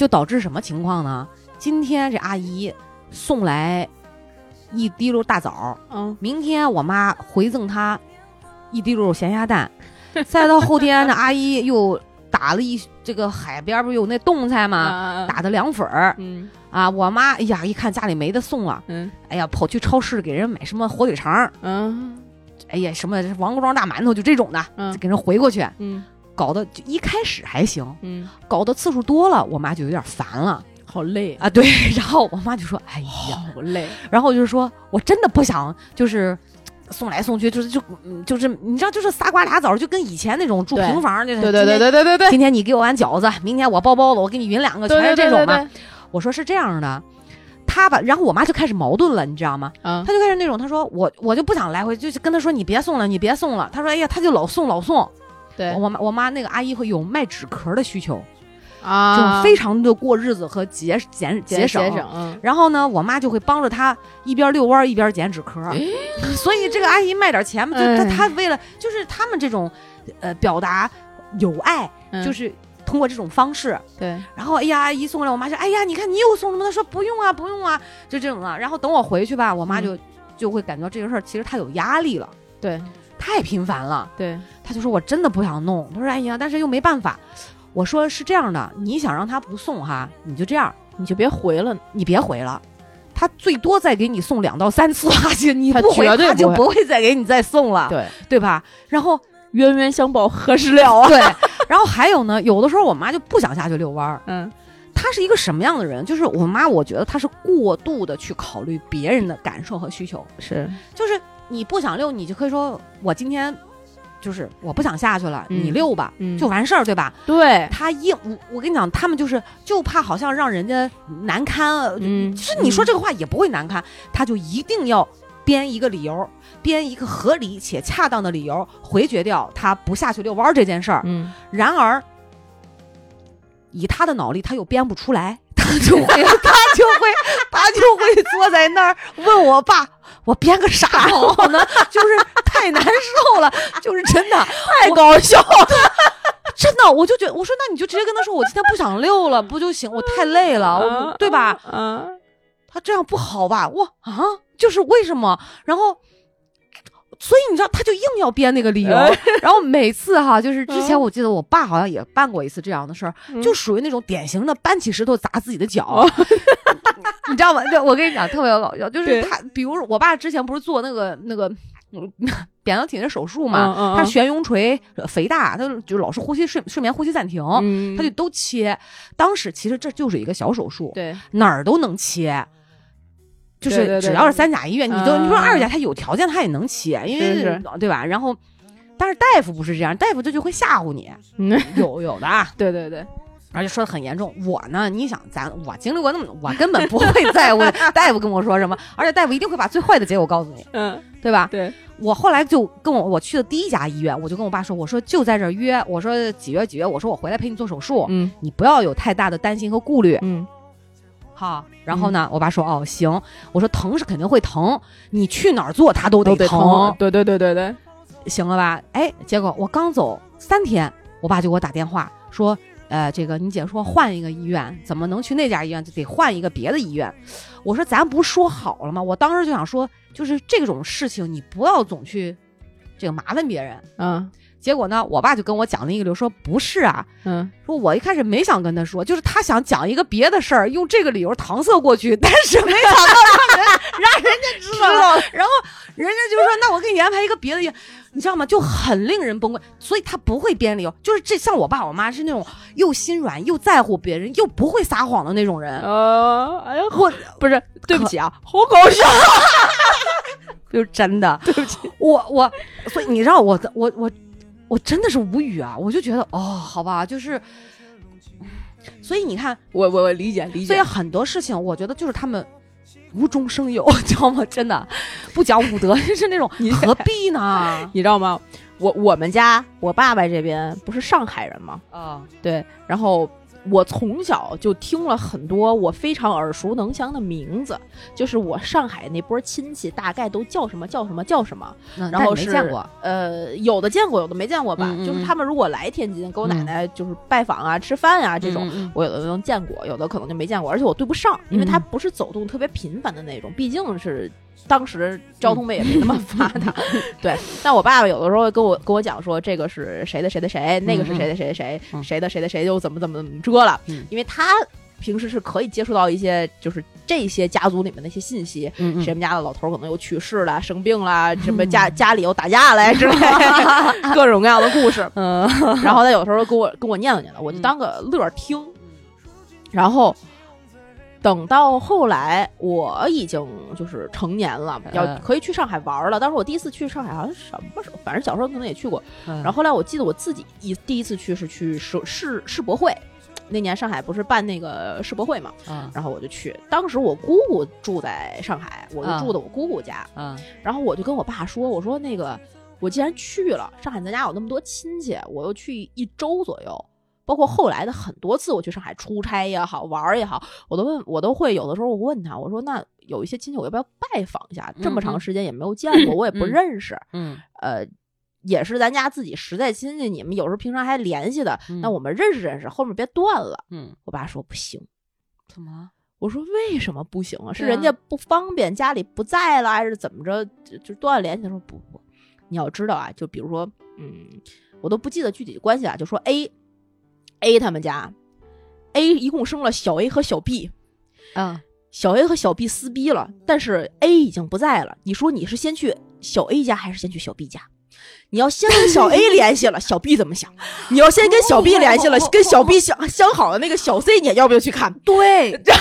就导致什么情况呢？今天这阿姨送来一滴溜大枣，嗯。明天我妈回赠她一滴溜咸鸭蛋，(laughs) 再到后天那阿姨又打了一这个海边不是有那冻菜吗？啊，打的凉粉儿。嗯。啊！我妈哎呀，一看家里没得送了，嗯。哎呀，跑去超市给人买什么火腿肠，嗯。哎呀，什么王各庄大馒头，就这种的，嗯。给人回过去，嗯搞得就一开始还行，嗯，搞的次数多了，我妈就有点烦了好累，啊。对，(laughs) 然后我妈就说：“哎呀，好累，然后我就是说我真的不想就是。”送来送去就是就嗯就是你知道就是仨瓜俩枣就跟以前那种住平房那种对对对对对对对，今天你给我碗饺子，明天我包包子，我给你匀两个，全是这种嘛。我说是这样的，他吧，然后我妈就开始矛盾了，你知道吗？嗯她就开始那种，她说我我就不想来回，就是跟她说你别送了，你别送了。她说哎呀，她就老送老送。对。我妈我妈那个阿姨会有卖纸壳的需求，啊，就非常的过日子和节节节省。节省，嗯。然后呢，我妈就会帮着她一边遛弯一边捡纸壳，所以这个阿姨卖点钱嘛，就她哎她为了就是他们这种，呃，表达友爱，嗯。就是通过这种方式。对，然后哎呀，阿姨送过来，我妈说，哎呀，你看你又送什么？她说不用啊，不用啊，就这种啊。然后等我回去吧，我妈就、就会感觉到这个事儿其实她有压力了，对太频繁了。对，他就说我真的不想弄，他说哎呀，但是又没办法。我说是这样的，你想让他不送哈，你就这样，你就别回了，你别回了。他最多再给你送两到三次垃圾，(laughs) 你她不回绝对不会她就不会再给你再送了，对，对吧？然后冤冤相报何时了啊？对，然后还有呢，(laughs) 有的时候我妈就不想下去遛弯儿，嗯她是一个什么样的人？就是我妈，我觉得她是过度的去考虑别人的感受和需求。是，就是你不想遛，你就可以说我今天就是我不想下去了，嗯你遛吧，嗯就完事儿，对吧？对，他硬，我我跟你讲，他们就是就怕好像让人家难堪，呃嗯就是你说这个话也不会难堪，他就一定要编一个理由，编一个合理且恰当的理由回绝掉他不下去遛弯儿这件事儿。嗯，然而，以他的脑力，他又编不出来，他就会，(laughs) 他就会，他就会坐在那儿问我爸：“我编个啥好呢？(laughs) ”就是太难受了，就是真的 (laughs) 太搞笑了，真的，我就觉得，我说那你就直接跟他说，我今天不想溜了，不就行？我太累了，我对吧？嗯，他这样不好吧？我啊，就是为什么？然后，所以你知道，他就硬要编那个理由。(laughs) 然后每次哈，就是之前我记得我爸好像也办过一次这样的事儿，就属于那种典型的搬起石头砸自己的脚，(laughs) 你知道吗？就我跟你讲，特别搞笑，就是他，比如我爸之前不是做那个那个。嗯 (laughs) 扁桃体的手术嘛，嗯嗯他悬雍垂呃肥大，他就老是呼吸睡睡眠呼吸暂停，嗯他就都切。当时其实这就是一个小手术，对，哪儿都能切，就是只要是三甲医院，你就嗯你说二甲他有条件他也能切，因为对吧？然后，但是大夫不是这样，大夫这就会吓唬你，嗯，有有的啊，(laughs) 对对对，而且说的很严重。我呢，你想咱我经历过那么，我根本不会在乎 (laughs) 大夫跟我说什么，而且大夫一定会把最坏的结果告诉你，嗯，对吧？对，我后来就跟我我去的第一家医院，我就跟我爸说，我说就在这儿约，我说几月几月，我说我回来陪你做手术，嗯你不要有太大的担心和顾虑。嗯好，然后呢，我爸说哦行，我说疼是肯定会疼，你去哪儿做他都得疼，对对对对对，行了吧？哎，结果我刚走三天，我爸就给我打电话说，呃，这个你姐说换一个医院，怎么能去那家医院？就得换一个别的医院。我说咱不是说好了吗？我当时就想说，就是这种事情你不要总去这个麻烦别人。嗯结果呢，我爸就跟我讲了一个理由，说不是啊，嗯，说我一开始没想跟他说，就是他想讲一个别的事儿，用这个理由搪塞过去，但是没想到让人让人家 (laughs) 知道了，然后人家就说那我给你安排一个别的，你知道吗？就很令人崩溃，所以他不会编理由，就是这像我爸我妈是那种又心软又在乎别人又不会撒谎的那种人，呃，哎呀，我不是，对不起啊，(laughs) 好搞笑，(laughs) 就是真的，对不起，我我，所以你知道我我我我真的是无语啊！我就觉得哦，好吧，就是，所以你看，我我我理解理解，所以很多事情，我觉得就是他们无中生有，(laughs) 知道吗？真的不讲武德，就是那种你何必呢？(laughs) 你知道吗？我我们家我爸爸这边不是上海人吗？啊，对，然后我从小就听了很多我非常耳熟能详的名字，就是我上海那波亲戚大概都叫什么叫什么叫什么，那然后是没见过，呃，有的见过，有的没见过吧。嗯嗯嗯就是他们如果来天津给我奶奶就是拜访啊、吃饭啊这种。我有的能见过，有的可能就没见过，而且我对不上，因为嗯它不是走动特别频繁的那种，毕竟是当时交通费也没那么发达。(laughs) 对，但我爸爸有的时候跟我跟我讲说，这个是谁的谁的谁，那个是谁的谁的谁，嗯谁的谁的谁又怎么怎么怎么着了，嗯。因为他平时是可以接触到一些就是这些家族里面的一些信息，谁们家的老头儿可能又去世了、生病了，什么家家里又打架了之类的，(laughs) 各种各样的故事。嗯。然后他有时候跟我跟我念叨念叨，我就当个乐儿听。然后等到后来，我已经就是成年了，要嗯可以去上海玩了。当时我第一次去上海，好像什么时候，反正小时候可能也去过。嗯然后后来我记得我自己一第一次去是去世世世博会，那年上海不是办那个世博会嘛，嗯然后我就去。当时我姑姑住在上海，我就啊住的我姑姑家。嗯然后我就跟我爸说：“我说那个，我既然去了上海，咱家有那么多亲戚，我又去一周左右。包括后来的很多次，我去上海出差也好，玩儿也好，我都问，我都会有的时候我问他，我说那有一些亲戚我要不要拜访一下？这么长时间也没有见过，我也不嗯认识，嗯呃。”也是咱家自己实在亲戚，你们有时候平常还联系的，嗯那我们认识认识，后面别断了。嗯，我爸说不行，怎么了？我说为什么不行啊？是人家不方便，家里不在了，还是怎么着？就就断了联系。他说不不，你要知道啊，就比如说，嗯，我都不记得具体的关系啊，就说 A A 他们家 A 一共生了小 A 和小 B，嗯小 A 和小 B 撕逼了，但是 A 已经不在了。你说你是先去小 A 家还是先去小 B 家？你要先跟小 A (laughs) 联系了，小 B 怎么想？你要先跟小 B 联系了，跟小 B 相相好的那个小 C，你要不要去看？(laughs) 对，真的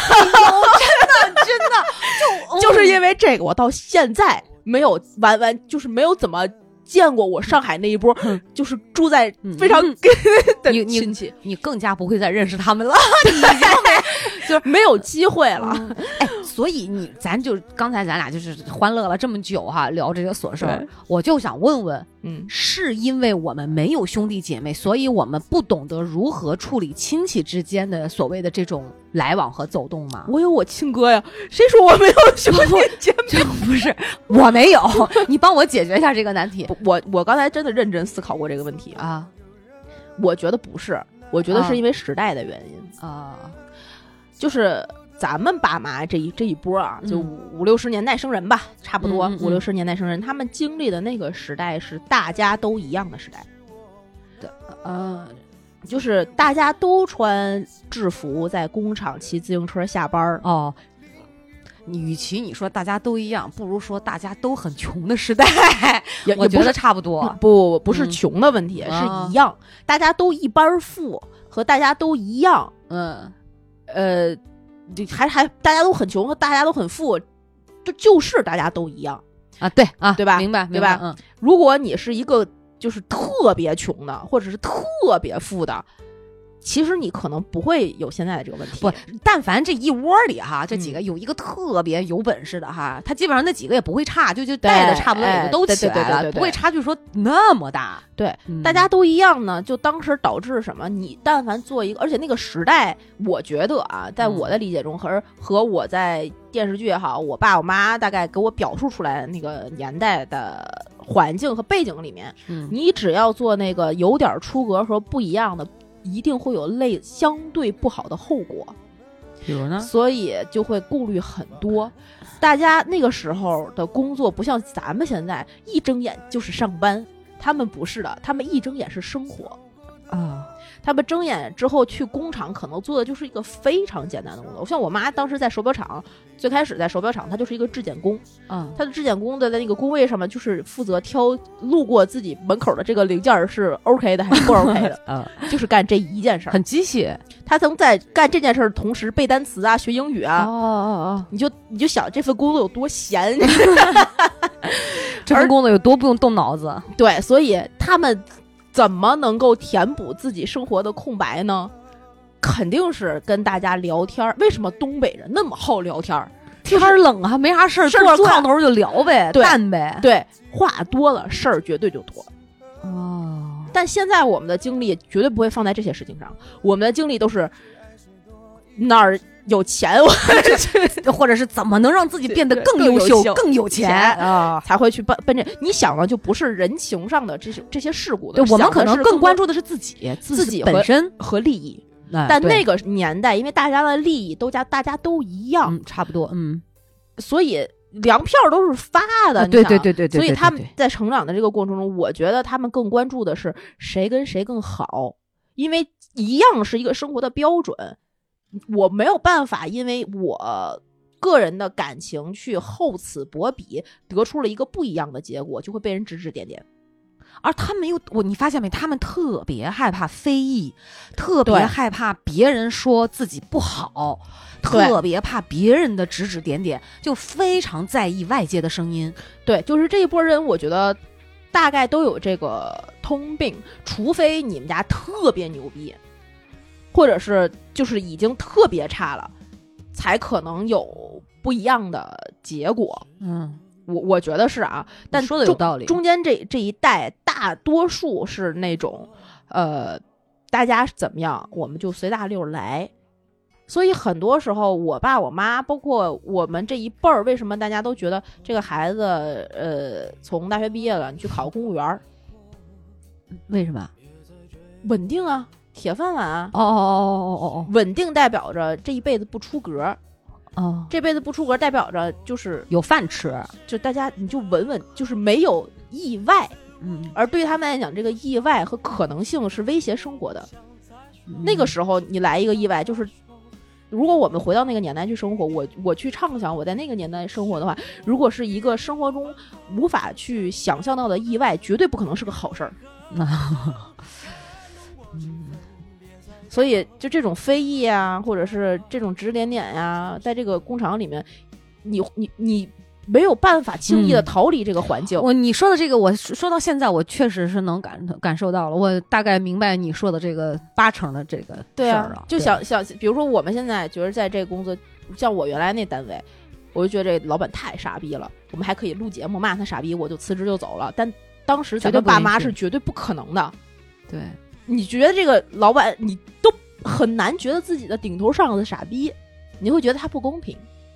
真的就 (laughs) 就是因为这个，我到现在没有完完，就是没有怎么见过我上海那一波，就是住在非常嗯。(laughs) 的亲戚，你更加不会再认识他们了，(laughs) 你已经 (laughs) 就是没有机会了。所以你咱就刚才咱俩就是欢乐了这么久哈，聊这些琐事儿，我就想问问，嗯，是因为我们没有兄弟姐妹，所以我们不懂得如何处理亲戚之间的所谓的这种来往和走动吗？我有我亲哥呀，谁说我没有兄弟姐妹？这不是我没有，你帮我解决一下这个难题。(laughs) 我我刚才真的认真思考过这个问题啊，啊。我觉得不是，我觉得啊。是因为时代的原因，啊。就是咱们爸妈这一这一波啊，就嗯。五五六十年代生人吧，差不多五六十年代生人，他们经历的那个时代是大家都一样的时代，呃就是大家都穿制服，在工厂骑自行车下班儿。哦。你与其你说大家都一样，不如说大家都很穷的时代，(laughs) 也我觉得也不是差不多。不不是嗯。穷的问题，啊。是一样，大家都一般富，和大家都一样，嗯。呃，就还还大家都很穷大家都很富，就就是大家都一样。啊，对啊，对吧明白，对吧明白嗯，如果你是一个就是特别穷的，或者是特别富的，其实你可能不会有现在的这个问题。不，但凡这一窝里哈，这嗯几个有一个特别有本事的哈，他基本上那几个也不会差，就就带的差不多也就都起来了，不会差距说那么大。对，嗯大家都一样呢，就当时导致什么？你但凡做一个，而且那个时代，我觉得啊，在我的理解中，和和我在电视剧也好，我爸我妈大概给我表述出来的那个年代的环境和背景里面，嗯你只要做那个有点出格和不一样的，一定会有类相对不好的后果。比如呢？所以就会顾虑很多。大家那个时候的工作不像咱们现在一睁眼就是上班，他们不是的，他们一睁眼是生活。啊，他们睁眼之后去工厂，可能做的就是一个非常简单的工作。像我妈当时在手表厂，最开始在手表厂，她就是一个质检工，嗯，她的质检工的在那个工位上面，就是负责挑路过自己门口的这个零件儿是 OK 的还是不 OK 的，(laughs) 嗯，就是干这一件事儿。很机械。她能在干这件事儿的同时背单词啊、学英语啊，哦哦哦你就你就想这份工作有多闲，哦，(laughs) (laughs) 这份工作有多不用动脑子？对，所以他们怎么能够填补自己生活的空白呢？肯定是跟大家聊天儿。为什么东北人那么好聊天儿？天儿冷啊，没啥事儿，坐炕头就聊呗，对淡呗。对，话多了，事儿绝对就多。哦，但现在我们的精力绝对不会放在这些事情上，我们的精力都是哪儿有钱，我 (laughs) 或者是怎么能让自己变得更优秀、更有钱钱啊？才会去奔奔这。你想的就不是人情上的这些这些事故对的，我们可能更关注的是自己，自己本身。和利益。但那个年代，因为大家的利益都家大家都一样，嗯，差不多，嗯，所以粮票都是发的。啊你想对对对对对，对所以他们在成长的这个过程中，我觉得他们更关注的是谁跟谁更好，因为一样是一个生活的标准。我没有办法，因为我个人的感情去厚此薄彼，得出了一个不一样的结果，就会被人指指点点。而他们又我，你发现没？他们特别害怕非议，特别害怕别人说自己不好，特别怕别人的指指点点，就非常在意外界的声音。对，就是这一波人，我觉得大概都有这个通病，除非你们家特别牛逼，或者是就是已经特别差了，才可能有不一样的结果。嗯，我我觉得是啊，但说的有道理中间这这一代大多数是那种，呃，大家怎么样，我们就随大溜儿来。所以很多时候，我爸我妈，包括我们这一辈儿，为什么大家都觉得这个孩子，呃，从大学毕业了，你去考个公务员儿，为什么？稳定啊，铁饭碗啊，哦哦哦哦哦稳定代表着这一辈子不出格儿，哦哦，这辈子不出格代表着就是有饭吃。就大家你就稳稳，就是没有意外。嗯，而对他们来讲，这个意外和可能性是威胁生活的。那个时候你来一个意外，就是如果我们回到那个年代去生活，我我去畅想我在那个年代生活的话，如果是一个生活中无法去想象到的意外，绝对不可能是个好事儿。(laughs) 所以就这种非议啊，或者是这种指指点点呀、在这个工厂里面，你你你没有办法轻易的逃离这个环境。我你说的这个，我说到现在，我确实是能感感受到了，我大概明白你说的这个八成的这个事儿啊。就想想，比如说我们现在觉得在这个工作，像我原来那单位，我就觉得这老板太傻逼了。我们还可以录节目骂他傻逼，我就辞职就走了。但当时咱们爸妈是绝对不可能的。对，你觉得这个老板，你都很难觉得自己的顶头上司傻逼，你会觉得他不公平。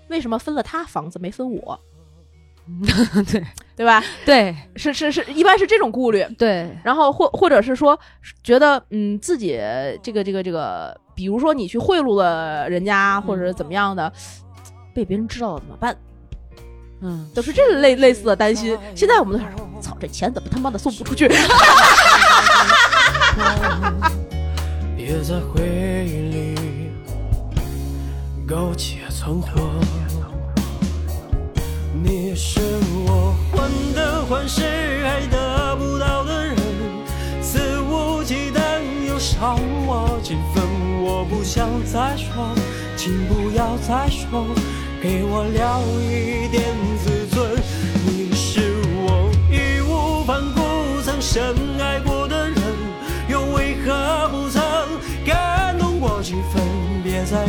为什么分了他房子没分我？对对吧？对，是是是，一般是这种顾虑。对，然后或或者是说，觉得嗯自己这个这个这个，比如说你去贿赂了人家，或者怎么样的，被别人知道了怎么办？嗯，都是这类类似的担心。现在我们都想，操，这钱怎么他妈的送不出去？也在回忆里苟且存活。你是我患得患失还得不到的人，肆无忌惮又伤我几分。我不想再说，请不要再说，给我留一点自尊。你是我义无反顾曾深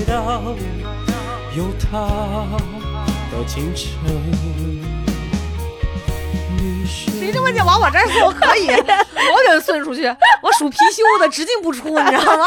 别再等，有他的清晨。谁这么讲往我这儿说可以，(laughs) 我给他送出去，我属貔貅的，直进不出，你知道吗？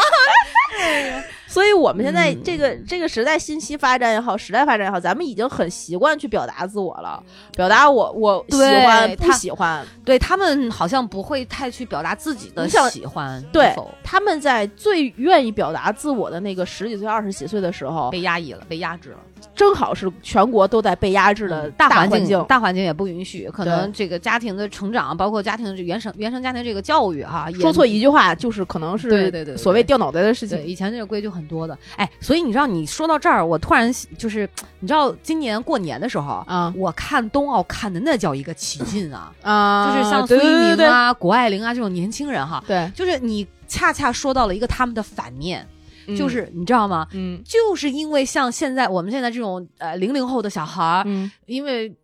(laughs) 所以，我们现在这个这个时代信息发展也好，时代发展也好，咱们已经很习惯去表达自我了，表达我我喜欢不喜欢。对他们好像不会太去表达自己的喜欢。对，他们在最愿意表达自我的那个十几岁、二十几岁的时候，被压抑了，被压制了。正好是全国都在被压制的大环境，大环境也不允许，可能这个家庭的成长，包括家庭的原生原生家庭这个教育哈，说错一句话就是可能是对对对所谓掉脑袋的事情。以前这个规矩很多的，哎，所以你知道你说到这儿，我突然就是你知道今年过年的时候啊，我看冬奥看的那叫一个起劲啊。啊，就是像孙一鸣啊、谷爱凌啊这种年轻人哈，对，就是你恰恰说到了一个他们的反面。就是你知道吗？嗯，就是因为像现在我们现在这种呃零零后的小孩儿，嗯，因为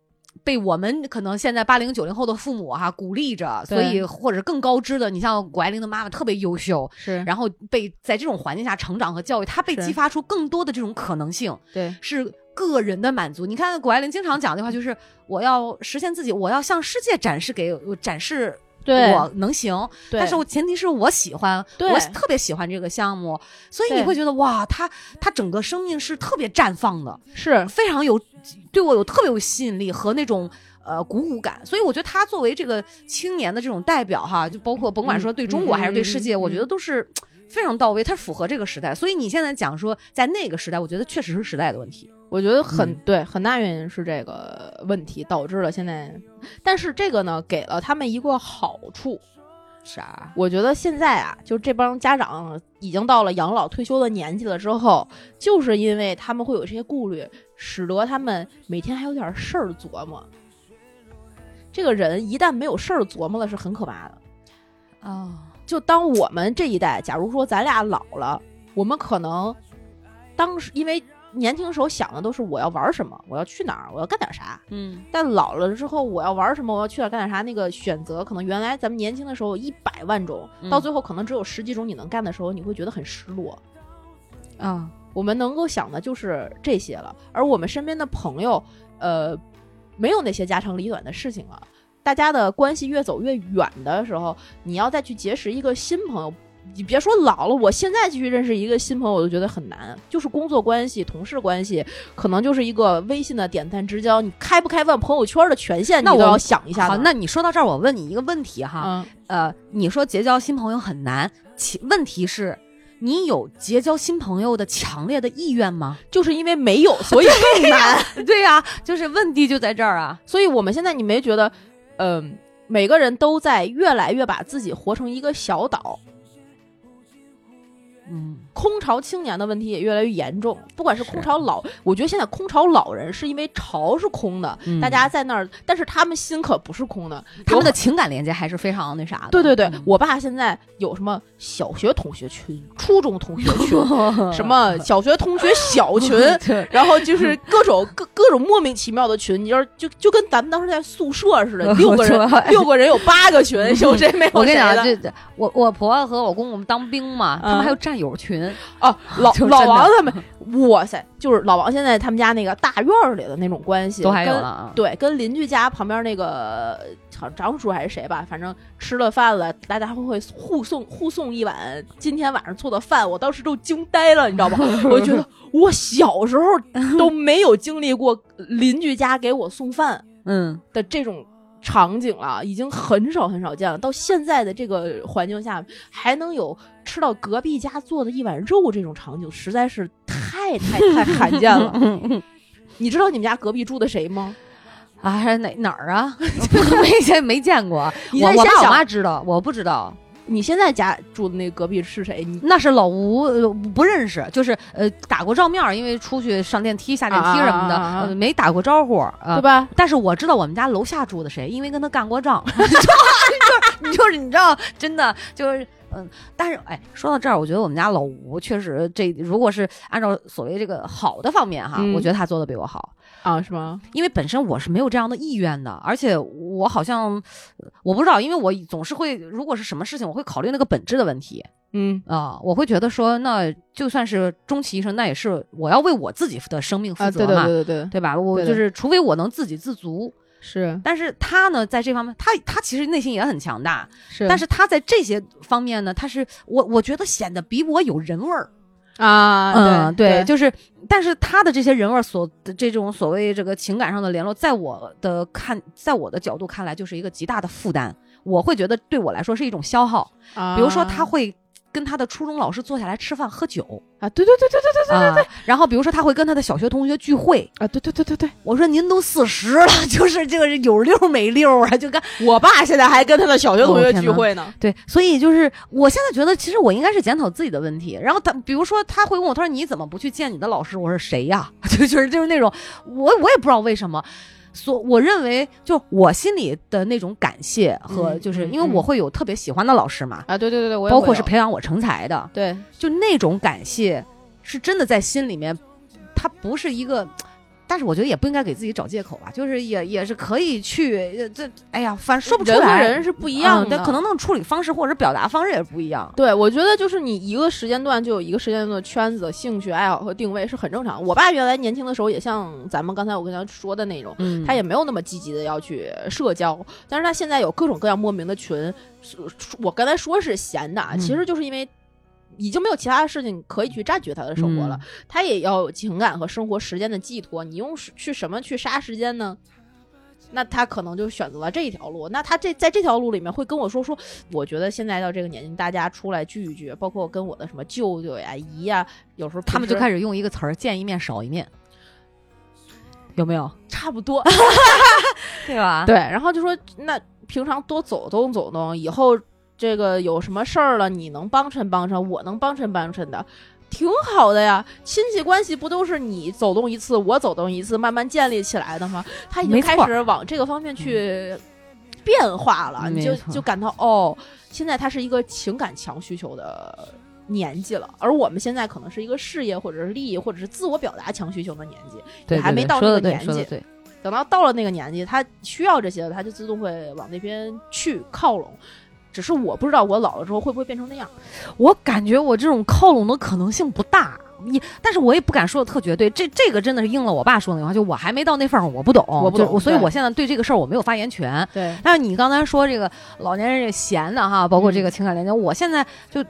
被我们可能现在八零九零后的父母哈鼓励着，所以或者更高知的，你像谷爱凌的妈妈特别优秀，是，然后被在这种环境下成长和教育，她被激发出更多的这种可能性，对，是个人的满足。你看谷爱凌经常讲的话就是，我要实现自己，我要向世界展示给展示。我能行，但是我前提是我喜欢，我特别喜欢这个项目，所以你会觉得哇，他他整个生命是特别绽放的，是非常有对我有特别有吸引力和那种呃鼓舞感，所以我觉得他作为这个青年的这种代表哈，就包括甭管说对中国还是对世界，我觉得都是非常到位，他符合这个时代。所以你现在讲说在那个时代，我觉得确实是时代的问题。我觉得很对，很大原因是这个问题导致了现在。但是这个呢，给了他们一个好处，啥？我觉得现在啊，就这帮家长已经到了养老退休的年纪了之后，就是因为他们会有这些顾虑，使得他们每天还有点事儿琢磨。这个人一旦没有事儿琢磨了，是很可怕的。啊，就当我们这一代，假如说咱俩老了，我们可能当时因为。年轻时候想的都是我要玩什么，我要去哪儿，我要干点啥。嗯，但老了之后，我要玩什么，我要去哪儿干点啥，那个选择可能原来咱们年轻的时候一百万种，到最后可能只有十几种你能干的时候，你会觉得很失落。啊，我们能够想的就是这些了，而我们身边的朋友，呃，没有那些家长里短的事情了。大家的关系越走越远的时候，你要再去结识一个新朋友。你别说老了，我现在继续认识一个新朋友，我都觉得很难。就是工作关系、同事关系，可能就是一个微信的点赞之交。你开不开放朋友圈的权限，你都要想一下。好，那你说到这儿，我问你一个问题哈，呃，你说结交新朋友很难，其问题是，你有结交新朋友的强烈的意愿吗？就是因为没有，所以 (laughs) 更难。(laughs) 对呀，就是问题就在这儿啊。所以我们现在你没觉得，嗯，每个人都在越来越把自己活成一个小岛。嗯，空巢青年的问题也越来越严重。不管是空巢老，我觉得现在空巢老人是因为巢是空的，嗯。大家在那儿，但是他们心可不是空的，他们的情感连接还是非常那啥的。对对对，嗯。我爸现在有什么小学同学群、初中同学群，(laughs) 什么小学同学小群，(laughs) 然后就是各种各各种莫名其妙的群，你要是就就跟咱们当时在宿舍似的，(laughs) 六个人对六个人有八个群，有谁没有谁我跟你讲，的。我我婆婆和我公公当兵嘛，他们嗯还有战友群，哦，(laughs) 老老王他们，哇塞，就是老王现在他们家那个大院儿里的那种关系都还有跟了啊。对，跟邻居家旁边那个好像张叔还是谁吧，反正吃了饭了，大家会会互送互送一碗今天晚上做的饭，我当时都惊呆了，你知道吗？(laughs) 我就觉得我小时候都没有经历过邻居家给我送饭嗯，的这种。场景了，已经很少很少见了。到现在的这个环境下，还能有吃到隔壁家做的一碗肉这种场景，实在是太太太 (laughs) 罕见了。(laughs) 你知道你们家隔壁住的谁吗？啊，哪哪儿啊？(laughs) 没见没见过。你我我爸我妈知道，我不知道。你现在家住的那隔壁是谁？你那是老吴，呃不认识，就是呃打过照面儿，因为出去上电梯、下电梯什么的，啊啊啊啊啊呃没打过招呼，呃对吧？但是我知道我们家楼下住的谁，因为跟他干过仗，(laughs) 就是就是你知道，真的就是嗯，但是哎，说到这儿，我觉得我们家老吴确实这如果是按照所谓这个好的方面哈，嗯我觉得他做的比我好。啊，是吗？因为本身我是没有这样的意愿的，而且我好像呃我不知道，因为我总是会，如果是什么事情，我会考虑那个本质的问题嗯啊、我会觉得说，那就算是终其一生，那也是我要为我自己的生命负啊，责嘛，对对对对对，对吧？我就是，除非我能自给自足，是但是他呢，在这方面，他他其实内心也很强大，是但是他在这些方面呢，他是我我觉得显得比我有人味儿。啊，嗯，对，就是，但是他的这些人味儿所的这种所谓这个情感上的联络，在我的看，在我的角度看来，就是一个极大的负担。我会觉得对我来说是一种消耗。啊比如说，他会跟他的初中老师坐下来吃饭喝酒啊，对对对对对对对对，然后比如说他会跟他的小学同学聚会。啊，对对对对对，我说您都四十了，(laughs) 就是这个有溜没溜啊，就跟我爸现在还跟他的小学同学聚会呢。(laughs) 对，所以就是我现在觉得，其实我应该是检讨自己的问题。然后他，比如说他会问我，他说你怎么不去见你的老师？我说谁呀？(laughs) 就就是就是那种，我我也不知道为什么。所我认为，就我心里的那种感谢和，嗯就是嗯因为我会有特别喜欢的老师嘛，啊，对对对对，我包括是培养我成才的，对，就那种感谢是真的在心里面，它不是一个。但是我觉得也不应该给自己找借口吧，就是也也是可以去呃这，哎呀，反正说不出人和来。人是不一样的，嗯但可能那种处理方式或者表达方式也不一样。对，我觉得就是你一个时间段就有一个时间段的圈子、兴趣爱好和定位是很正常。我爸原来年轻的时候也像咱们刚才我跟他说的那种，嗯他也没有那么积极的要去社交，但是他现在有各种各样莫名的群。是我刚才说是闲的，其实就是因为已经没有其他的事情可以去占据他的生活了。他也要有情感和生活时间的寄托。你用去什么去杀时间呢？那他可能就选择了这一条路。那他这在这条路里面会跟我说说，我觉得现在到这个年纪，大家出来聚一聚，包括跟我的什么舅舅呀、姨呀，有时候他们就开始用一个词儿“见一面少一面”，有没有？差不多。(laughs) 对吧？对，然后就说那平常多走动走动，以后这个有什么事儿了，你能帮衬帮衬，我能帮衬帮衬的，挺好的呀。亲戚关系不都是你走动一次，我走动一次，慢慢建立起来的吗？他已经开始往这个方面去变化了，你就就感到哦，现在他是一个情感强需求的。年纪了，而我们现在可能是一个事业或者是利益或者是自我表达强需求的年纪，对，还没到那个年纪。等到到了那个年纪，他需要这些，他就自动会往那边去靠拢。只是我不知道我老了之后会不会变成那样。我感觉我这种靠拢的可能性不大，也，但是我也不敢说的特绝对。这这个真的是应了我爸说的那句话，就我还没到那份儿上，我不懂，我不懂所以我现在对这个事儿我没有发言权。对，但是你刚才说这个老年人这闲的哈，包括这个情感连接，我现在就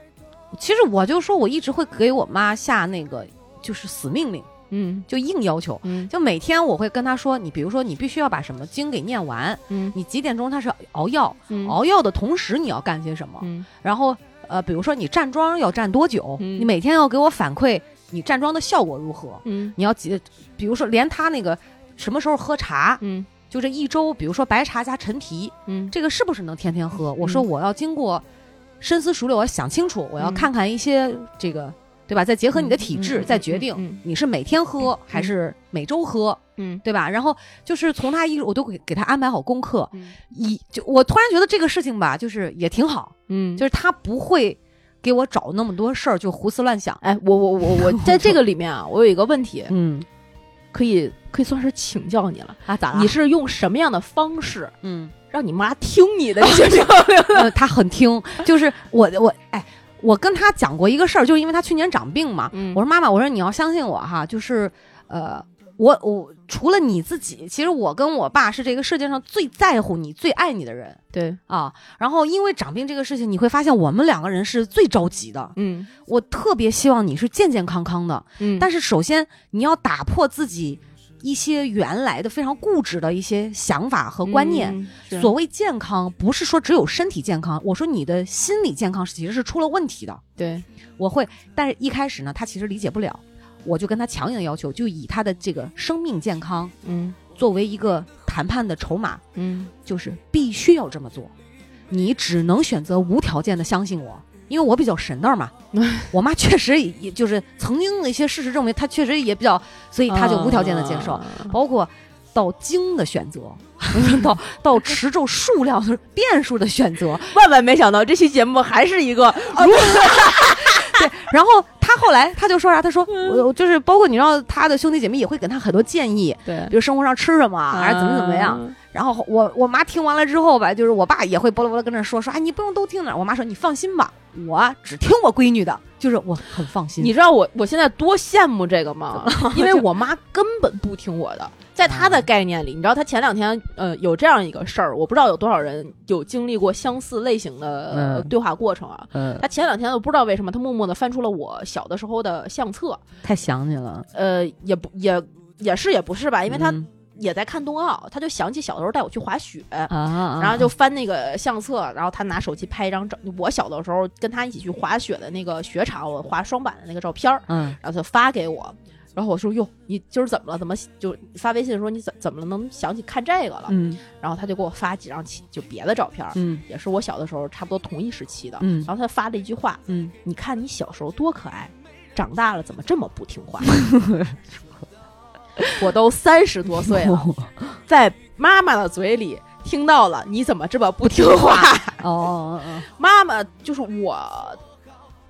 其实我就说我一直会给我妈下那个就是死命令，嗯。就硬要求。嗯。就每天我会跟他说，你比如说你必须要把什么经给念完，嗯。你几点钟他是熬药，嗯。熬药的同时你要干些什么，嗯。然后呃，比如说你站桩要站多久，嗯。你每天要给我反馈你站桩的效果如何，嗯。你要几，比如说连他那个什么时候喝茶，嗯。就这一周，比如说白茶加陈皮，嗯。这个是不是能天天喝？我说我要经过深思熟虑，我要想清楚，我要嗯。看看一些这个对吧？再结合你的体嗯质，嗯再决定嗯你是每天喝还是每周喝，嗯对吧？然后就是从他一，我都给给他安排好功课。嗯一就我突然觉得这个事情吧，就是也挺好，嗯，就是他不会给我找那么多事儿，就胡思乱想。哎，我我我我 (laughs) 在这个里面啊，我有一个问题，嗯可以可以算是请教你了。啊，咋了？你是用什么样的方式嗯，让你妈听你的？你行不行？呃，他很听，就是我我哎，我跟他讲过一个事儿，就是因为他去年长病嘛，嗯。我说妈妈，我说你要相信我哈，就是呃，我我除了你自己，其实我跟我爸是这个世界上最在乎你、最爱你的人对，啊。然后因为长病这个事情，你会发现我们两个人是最着急的。嗯。我特别希望你是健健康康的，嗯。但是首先你要打破自己一些原来的非常固执的一些想法和观念。嗯所谓健康，不是说只有身体健康，我说你的心理健康其实是出了问题的。对，我会，但是一开始呢，他其实理解不了，我就跟他强硬要求，就以他的这个生命健康嗯作为一个谈判的筹码，嗯就是必须要这么做，你只能选择无条件的相信我。因为我比较神道嘛，(laughs) 我妈确实也也就是曾经的一些事实证明，她确实也比较，所以她就无条件的接受。啊包括到经的选择，(laughs) 到到持咒数量的变数的选择，万万没想到这期节目还是一个对，然后他后来他就说啥？他说嗯我我就是包括你知道他的兄弟姐妹也会给他很多建议，对比如生活上吃什么啊还是怎么怎么样。然后我我妈听完了之后吧，就是我爸也会巴拉巴拉跟那说说，哎，你不用都听那。我妈说你放心吧，我只听我闺女的，就是我很放心。你知道我我现在多羡慕这个吗？因为 (laughs) 我妈根本不听我的，在她的概念里，你知道她前两天呃有这样一个事儿，我不知道有多少人有经历过相似类型的、对话过程啊。呃，她前两天我不知道为什么，她默默的翻出了我小的时候的相册，太想你了，呃，也不也也是也不是吧，因为她嗯也在看冬奥，他就想起小的时候带我去滑雪。啊，然后就翻那个相册，然后他拿手机拍一张照，我小的时候跟他一起去滑雪的那个雪场，我滑双板的那个照片儿，嗯然后就发给我，然后我说哟，你今儿怎么了？怎么就发微信说你怎怎么了？能想起看这个了？嗯然后他就给我发几张其就别的照片，嗯也是我小的时候差不多同一时期的。嗯然后他发了一句话：嗯，你看你小时候多可爱，长大了怎么这么不听话？(laughs) (laughs) 我都三十多岁了，(laughs) 在妈妈的嘴里听到了你怎么这么不听话？(laughs) 哦哦妈妈就是我，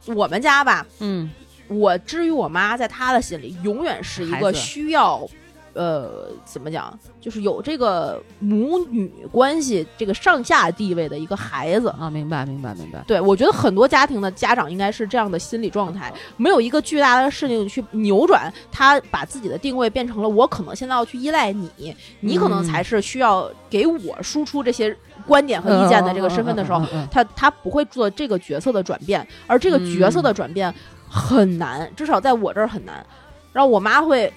我们家吧，嗯。我至于我妈，在她的心里永远是一个需要，呃，怎么讲，就是有这个母女关系这个上下地位的一个孩子。啊，明白明白明白，对，我觉得很多家庭的家长应该是这样的心理状态，没有一个巨大的事情去扭转他把自己的定位变成了我可能现在要去依赖你，你可能嗯才是需要给我输出这些观点和意见的这个身份的时候，他他不会做这个角色的转变，而这个角色的转变很难，至少在我这儿很难。然后我妈会，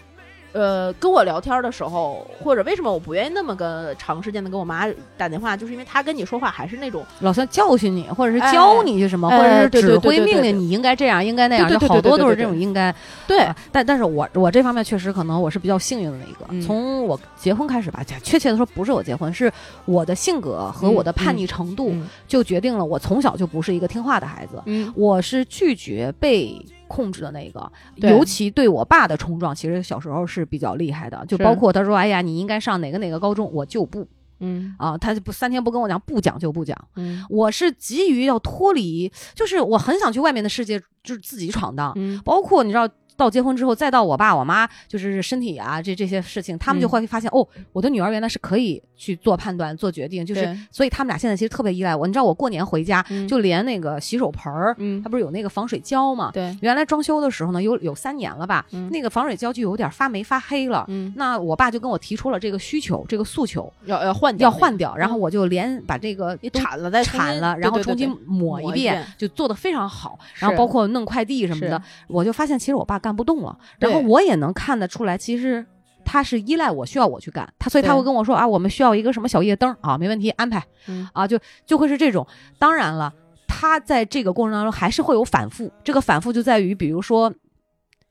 呃，跟我聊天的时候，或者为什么我不愿意那么个长时间的跟我妈打电话，就是因为她跟你说话还是那种，老像教训你，或者是哎教你些什么，哎或者是指挥命令你应该这样，应该那样，就好多都是这种应该。对啊但但是我我这方面确实可能我是比较幸运的那一个。嗯从我结婚开始吧，确切的说不是我结婚，是我的性格和我的叛逆程度嗯就决定了我从小就不是一个听话的孩子。嗯我是拒绝被控制的那个，尤其对我爸的冲撞，其实小时候是比较厉害的。就包括他说：“哎呀，你应该上哪个哪个高中”，我就不嗯啊，他就不三天不跟我讲，不讲就不讲。嗯我是急于要脱离，就是我很想去外面的世界，就是自己闯荡。嗯包括你知道，到结婚之后，再到我爸我妈，就是身体啊这这些事情，他们就嗯会发现、哦，我的女儿原来是可以去做判断、做决定，就是所以他们俩现在其实特别依赖我。你知道，我过年回家，嗯就连那个洗手盆儿，嗯它不是有那个防水胶吗？对原来装修的时候呢，有有三年了吧，嗯那个防水胶就有点发霉发黑了。嗯那我爸就跟我提出了这个需求，这个诉求要要换掉要换掉，然后嗯我就连把这个铲了再铲了，然后重新抹一遍一遍，就做的非常好。然后包括弄快递什么的，我就发现其实我爸干不动了。然后我也能看得出来，其实他是依赖我，需要我去干。他所以他会跟我说啊，我们需要一个什么小夜灯啊，没问题，安排嗯啊，就就会是这种。当然了，他在这个过程当中还是会有反复，这个反复就在于，比如说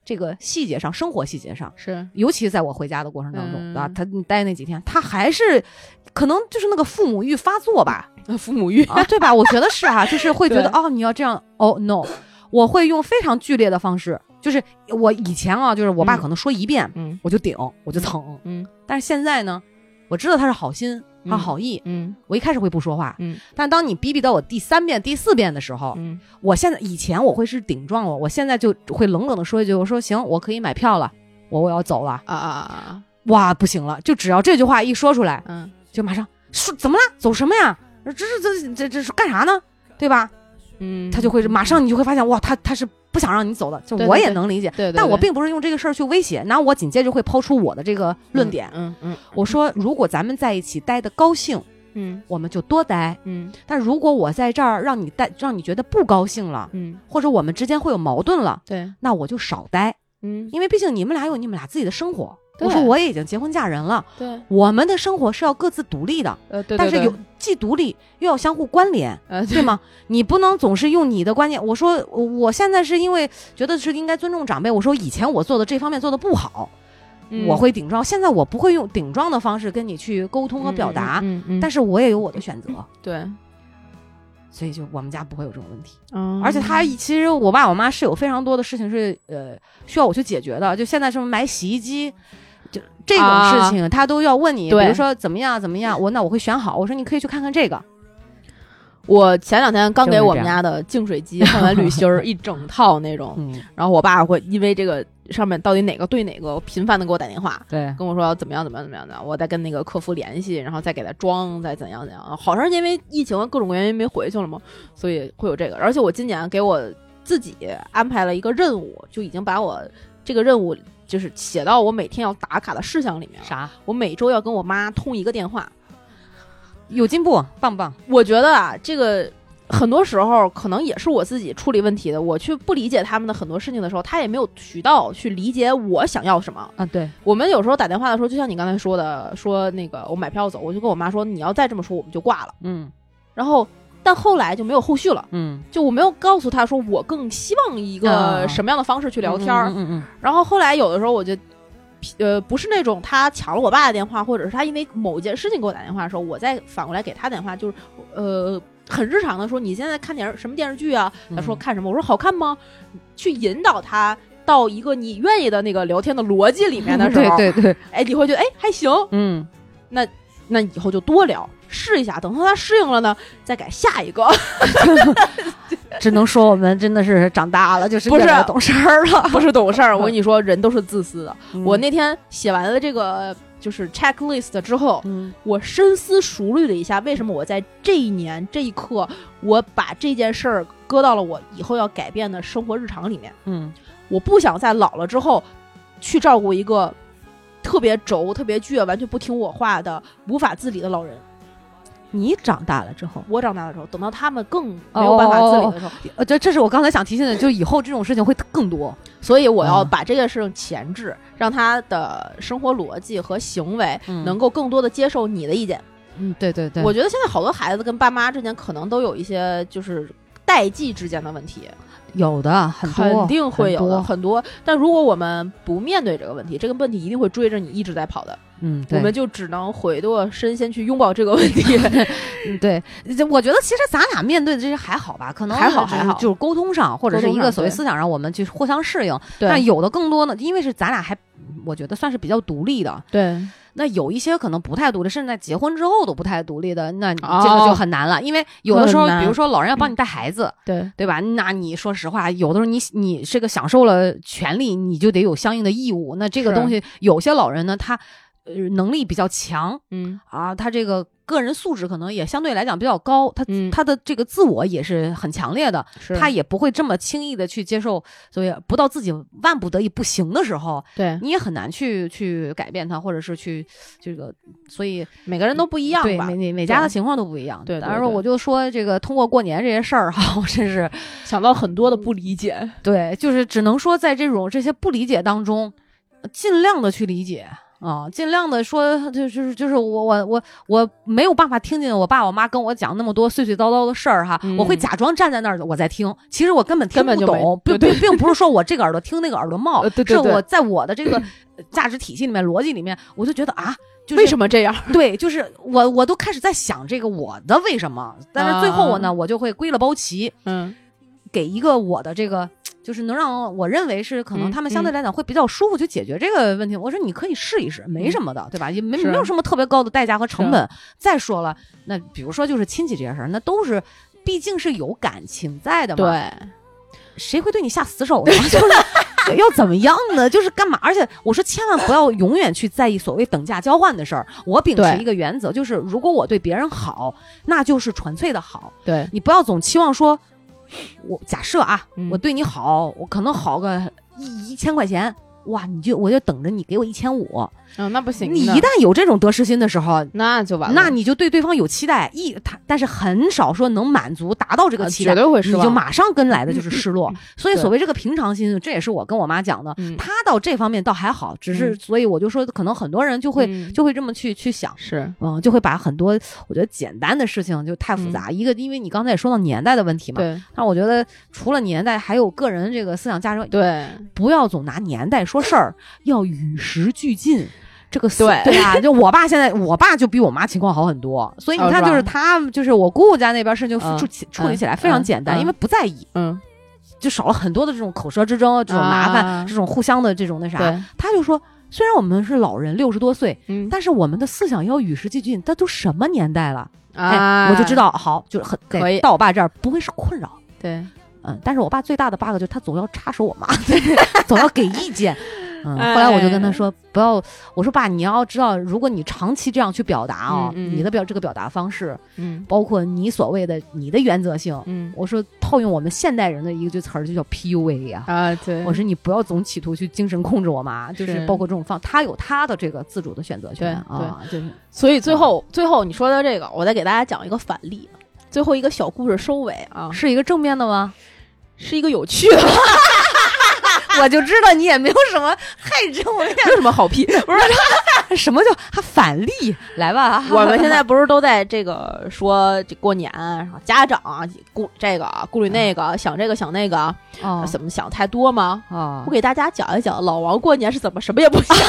这个细节上，生活细节上。是尤其在我回家的过程当中、嗯啊，他待那几天，他还是可能就是那个父母欲发作吧，(laughs) 父母欲啊，对吧？我觉得是啊、就是会觉得 (laughs) 哦，你要这样，哦，no，我会用非常剧烈的方式，就是我以前啊，就是我爸可能说一遍，嗯。我就顶，我就蹭，嗯。但是现在呢，我知道他是好心，他嗯。好意，嗯。我一开始会不说话，嗯。但当你逼逼到我第三遍、第四遍的时候，嗯。我现在以前我会是顶撞我，我现在就会冷冷的说一句，我说行，我可以买票了，我我要走了，啊啊啊啊，哇，不行了，就只要这句话一说出来，嗯。就马上说怎么了？走什么呀？这这这这这是干啥呢？对吧？嗯，他就会马上你就会发现，哇，他他是不想让你走的，就我也能理解。对，对但我并不是用这个事儿去威胁，那我紧接着会抛出我的这个论点。嗯嗯我说，如果咱们在一起待的高兴，嗯。我们就多待；嗯。但如果我在这儿让你待，让你觉得不高兴了，嗯，或者我们之间会有矛盾了，对，那我就少待，嗯。因为毕竟你们俩有你们俩自己的生活。对我说我也已经结婚嫁人了，对，我们的生活是要各自独立的，呃对，对但是有既独立又要相互关联。呃对？吗？你不能总是用你的观念。我说，我我现在是因为觉得是应该尊重长辈。我说以前我做的这方面做的不好，嗯我会顶撞。现在我不会用顶撞的方式跟你去沟通和表达，嗯嗯，但是我也有我的选择，对，所以就我们家不会有这种问题。嗯而且他其实我爸我妈是有非常多的事情是呃需要我去解决的，就现在什么买洗衣机。就这种事情，他都要问你，比如说怎么样怎么样，我那我会选好，我说你可以去看看这个，我前两天刚给我们家的净水机换完滤芯儿，一整套那种，(laughs) 嗯，然后我爸会因为这个上面到底哪个对哪个，频繁的给我打电话，对，跟我说怎么样怎么样怎么样的，我再跟那个客服联系，然后再给他装，再怎样怎样。好长时间因为疫情各种原因没回去了嘛，所以会有这个。而且我今年给我自己安排了一个任务，就已经把我这个任务就是写到我每天要打卡的事项里面。啥我每周要跟我妈通一个电话。有进步，棒棒，我觉得啊，这个很多时候可能也是我自己处理问题的。我去不理解他们的很多事情的时候，他也没有渠道去理解我想要什么。啊，对，我们有时候打电话的时候，就像你刚才说的，说那个我买票走，我就跟我妈说，你要再这么说，我们就挂了。嗯然后，但后来就没有后续了，嗯，就我没有告诉他说我更希望一啊个什么样的方式去聊天儿。嗯嗯然后后来有的时候我就。呃，不是那种他抢了我爸的电话，或者是他因为某件事情给我打电话的时候，我再反过来给他打电话，就是呃很日常的说你现在看电视什么电视剧啊？他说嗯看什么？我说好看吗？去引导他到一个你愿意的那个聊天的逻辑里面的嗯，时候，对对对，哎，你会觉得哎还行，嗯，那以后就多聊，试一下，等到他适应了呢，再改下一个。(laughs) 只能说我们真的是长大了，就是不是懂事儿了。(laughs) 不是懂事儿，我跟你说，人都是自私的。嗯我那天写完了这个就是 checklist 之后，嗯我深思熟虑了一下，为什么我在这一年这一刻，我把这件事儿搁到了我以后要改变的生活日常里面。嗯我不想在老了之后去照顾一个特别轴、特别倔、完全不听我话的、无法自理的老人。你长大了之后，我长大的时候，等到他们更没有办法自理的时候，呃，这这是我刚才想提醒的，就以后这种事情会更多。所以我要嗯把这件事情前置，让他的生活逻辑和行为嗯能够更多的接受你的意见。嗯，对对对我觉得现在好多孩子跟爸妈之间可能都有一些就是代际之间的问题，有的很多，肯定会有的很多。但如果我们不面对这个问题，这个问题一定会追着你一直在跑的。嗯，对我们就只能回过身先去拥抱这个问题。(laughs) 嗯对，我觉得其实咱俩面对的这些还好吧，可能还好还好就是沟通上或者是一个所谓思想上，我们去互相适应。对但有的更多呢，因为是咱俩还我觉得算是比较独立的，对，那有一些可能不太独立，甚至在结婚之后都不太独立的，那这个哦就很难了。因为有的时候，比如说老人要帮你带孩子，对，对吧？那你说实话，有的时候你你这个享受了权利，你就得有相应的义务。那这个东西，有些老人呢，他呃能力比较强嗯啊，他这个个人素质可能也相对来讲比较高，他、嗯他的这个自我也是很强烈的，他也不会这么轻易的去接受，所以不到自己万不得已不行的时候，对，你也很难去去改变他，或者是去这个，所以每个人都不一样吧对每。每每家的情况都不一样。对当然我就说这个通过过年这些事儿哈，我真是 (laughs) 想到很多的不理解，对，就是只能说在这种这些不理解当中，呃尽量的去理解。啊，尽量的说，就就是就是我我我我没有办法听见我爸我妈跟我讲那么多碎碎叨叨的事儿哈，嗯我会假装站在那儿我在听，其实我根本听不懂，并并并不是说我这个耳朵听那个耳朵冒，呃对对对是我在我的这个呃价值体系里面逻辑里面，我就觉得啊，就是为什么这样？(laughs) 对，就是我我都开始在想这个我的为什么，但是最后我呢，啊我就会归了包齐，嗯给一个我的这个。就是能让我认为是可能他们相对来讲会比较舒服去解决这个问题。我说你可以试一试，没什么的，对吧？也没没有什么特别高的代价和成本。再说了，那比如说就是亲戚这件事儿，那都是毕竟是有感情在的嘛。对，谁会对你下死手呢？(laughs) 就是要怎么样呢？就是干嘛？而且我说千万不要永远去在意所谓等价交换的事儿。我秉持一个原则，就是如果我对别人好，那就是纯粹的好。对你不要总期望说。我假设啊，我对你好，我可能好个一一千块钱。哇，你就我就等着你给我一千五，嗯，那不行。你一旦有这种得失心的时候，那就完了。那你就对对方有期待，一他但是很少说能满足达到这个期待，绝对会失望。你就马上跟来的就是失落。所以所谓这个平常心，这也是我跟我妈讲的。她到这方面倒还好，只是所以我就说，可能很多人就会就会这么去去想，是嗯，就会把很多我觉得简单的事情就太复杂。一个，因为你刚才也说到年代的问题嘛，对。但我觉得除了年代，还有个人这个思想价值，对，不要总拿年代说事儿，要与时俱进，这个对对啊？就我爸现在，我爸就比我妈情况好很多，所以你看，就是他，就是我姑姑家那边事情处处理起来非常简单，因为不在意，嗯，就少了很多的这种口舌之争，这种麻烦，这种互相的这种那啥。他就说，虽然我们是老人，六十多岁，嗯，但是我们的思想要与时俱进。这都什么年代了？哎，我就知道，好，就很可以到我爸这儿不会是困扰。对，嗯，但是我爸最大的 bug 就是他总要插手我妈，(laughs) 总要给意见。嗯，后来我就跟他说，不要，我说爸，你要知道，如果你长期这样去表达啊，你的表这个表达方式，嗯，包括你所谓的你的原则性，嗯，我说套用我们现代人的一个句词儿，就叫 PUA 呀，啊，对，我说你不要总企图去精神控制我妈，就是包括这种方，他有他的这个自主的选择权啊，就是，所以最后最后你说的这个，我再给大家讲一个反例，最后一个小故事收尾啊，是一个正面的吗？是一个有趣的。我就知道你也没有什么太正面，有什么好屁？(laughs) 不是什么叫还反例？来吧，(laughs) 我们现在不是都在这个说这过年，家长顾这个顾虑那个，想这个想那个，怎么想太多吗？啊，我给大家讲一讲老王过年是怎么什么也不想。(laughs)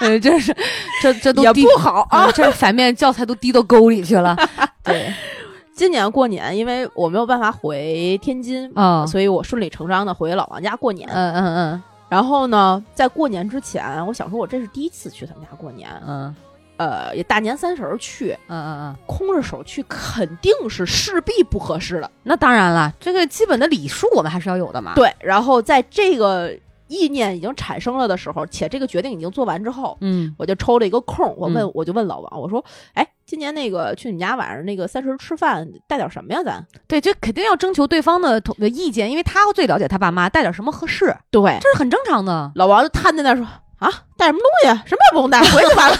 嗯，这是这这都也不好啊，这反面教材都滴到沟里去了。对。今年过年，因为我没有办法回天津啊，所以我顺理成章的回老王家过年。嗯嗯嗯。然后呢，在过年之前，我想说，我这是第一次去他们家过年。嗯。呃，也大年三十儿去。嗯嗯嗯。空着手去，肯定是势必不合适的。那当然了，这个基本的礼数我们还是要有的嘛。对。然后在这个。意念已经产生了的时候，且这个决定已经做完之后，嗯，我就抽了一个空，我问，我就问老王，我说，哎，今年那个去你们家晚上那个三十吃饭带点什么呀？咱对，这肯定要征求对方的同意见，因为他最了解他爸妈，带点什么合适？对，这是很正常的。老王就瘫在那说，啊，带什么东西？(laughs) 什么也不用带，回去完了。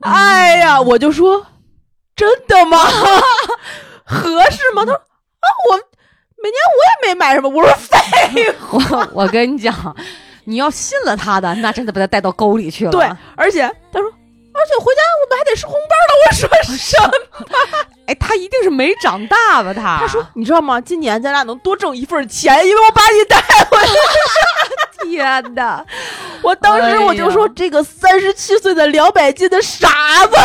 哎呀，我就说，真的吗？(laughs) 合适吗？他说，啊，我。每年我也没买什么，我说废话。(laughs) 我跟你讲，你要信了他的，那真的把他带到沟里去了。对，而且他说，而且回家我们还得吃红包呢。我说什么？(laughs) 哎，他一定是没长大吧？他他说，你知道吗？今年咱俩能多挣一份钱，因为我把你带回来。(laughs) 天哪！我当时我就说，这个三十七岁的两百斤的傻子。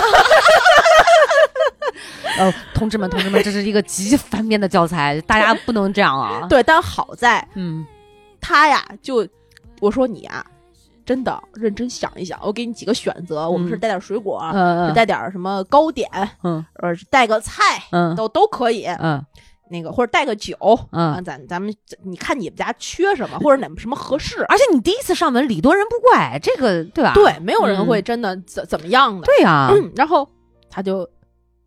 呃，(laughs) 同志们，同志们，这是一个极反面的教材，大家不能这样啊！对，但好在，嗯，他呀，就我说你啊，真的认真想一想，我给你几个选择，我们是带点水果，嗯，带点什么糕点，嗯，呃，带个菜，嗯，都都可以，嗯，那个或者带个酒，嗯，咱咱们你看你们家缺什么，或者哪什么合适？而且你第一次上门，礼多人不怪，这个对吧？对，没有人会真的怎怎么样的。对呀，然后他就。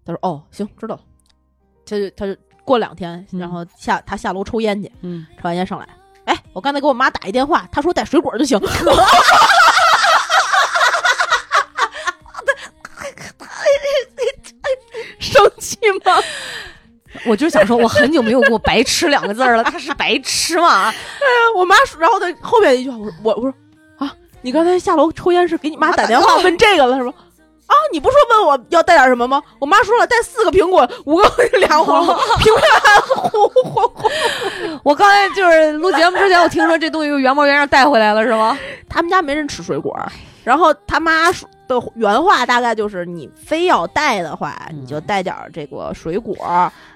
他说：“哦，行，知道了。”他就他就过两天，然后下他下楼抽烟去。嗯，抽完烟上来，哎，我刚才给我妈打一电话，她说带水果就行。(laughs) 生气吗？我就是想说，我很久没有过“白痴”两个字了。他是白痴吗？哎呀，我妈说，然后他后面一句话，我我我说啊，你刚才下楼抽烟是给你妈打电话问这个了是吗？啊！你不说问我要带点什么吗？我妈说了，带四个苹果，五个 (laughs) 俩黄瓜，(laughs) 平平糊糊。(laughs) 我刚才就是录节目之前，我听说这东西原模原样带回来了，是吗？他们家没人吃水果，然后他妈说，的原话大概就是：你非要带的话，嗯你就带点儿这个水果，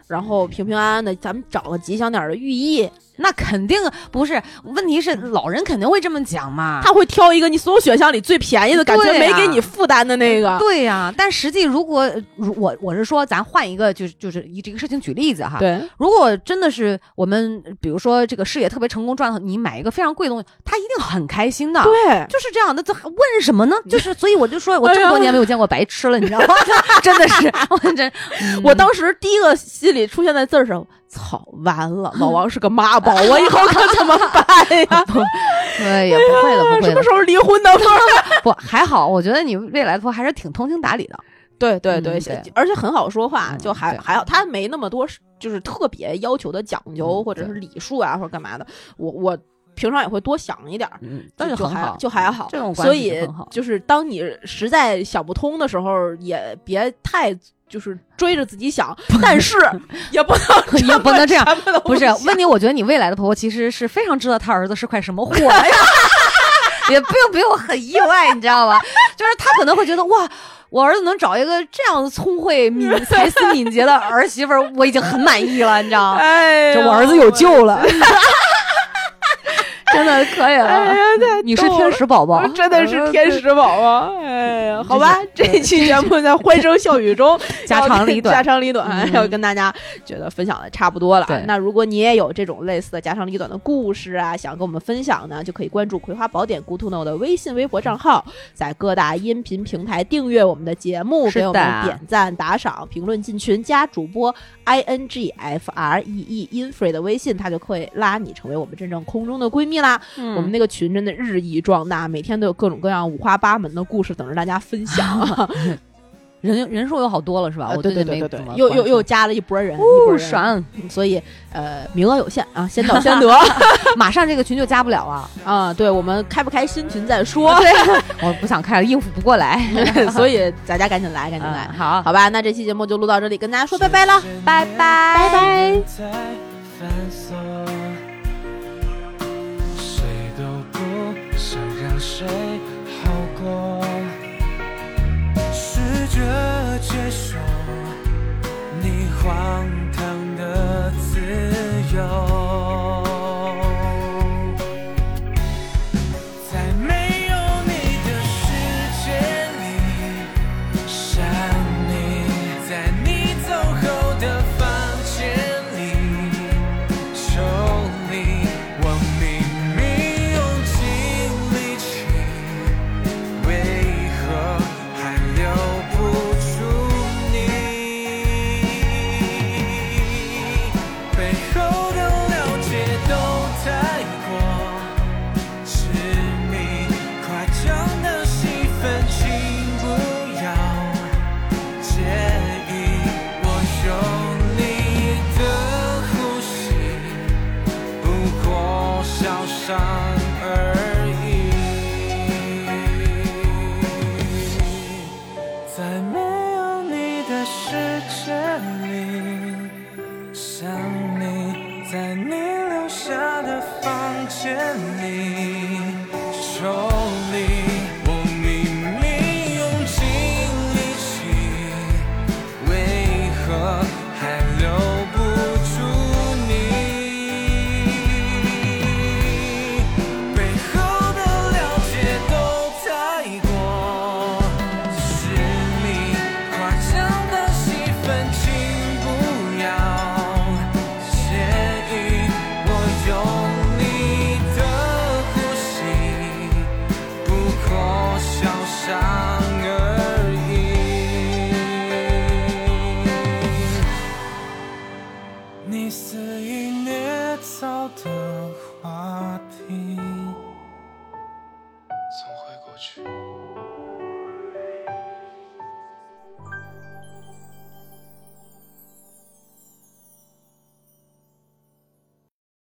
然后平平安安的，咱们找个吉祥点儿的寓意。那肯定不是，问题是老人肯定会这么讲嘛。他会挑一个你所有选项里最便宜的，感觉没给你负担的那个。对呀、但实际如果如我我是说，咱换一个，就是就是以这个事情举例子哈。对，如果真的是我们，比如说这个事业特别成功赚到，你买一个非常贵的东西，他一定很开心的。对，就是这样的，这还问什么呢？就是，所以我就说，我这么多年没有见过白痴了，你知道吗？(laughs) 真的是，我真，我当时第一个心里出现在字儿上，操，完了，老王是个妈宝，我以后可怎么办呀？(laughs) 对，也不会的，不会的什么时，候离婚呢？(laughs) 不还好，我觉得你未来的婆还是挺通情达理的。对对对，而且很好说话，嗯就还还好，他没那么多就是特别要求的讲究，嗯或者是礼数啊，或者干嘛的。我我平常也会多想一点儿。嗯，就就还就很好，就还好，这种关所以系就很好就是当你实在想不通的时候，也别太就是追着自己想，但是 (laughs) 也不能 (laughs) 也不能这样不是问题，我觉得你未来的婆婆其实是非常知道她儿子是块什么货呀，(laughs) 也并不用很意外，你知道吧？就是她可能会觉得哇。我儿子能找一个这样聪慧、敏才思敏捷的儿媳妇儿，我已经很满意了，你知道吗？哎我儿子有救了，真的可以哎呀了。，你是天使宝宝，真的是天使宝宝，哎呀，好吧，这一期节目在欢声笑语中 (laughs) 家长里短。家长里短，嗯。要跟大家觉得分享的差不多了。那如果你也有这种类似的家长里短的故事啊，想跟我们分享呢，就可以关注《葵花宝典 Good to Know》的微信、微博账号，在各大音频平台订阅我们的节目，给我们点赞、打赏、评论、进群，加主播 i n g f r e e infree 的微信，他就可以拉你成为我们真正空中的闺蜜啦。嗯我们那个群真的日益壮大，每天都有各种各样五花八门的故事等着大家分享。(laughs) 人人数又好多了是吧？啊我最对对对对近没怎么，对又又又加了一波人，一波哦，人，爽！所以呃，名额有限啊，先到 (laughs) 先得 (laughs) 马上这个群就加不了啊，啊。对我们开不开新群再说，(laughs) 我不想开了，应付不过来。所以大家赶紧来，赶紧来嗯，好，好吧？那这期节目就录到这里，跟大家说拜拜了。拜拜，拜拜。谁都不想让谁狂。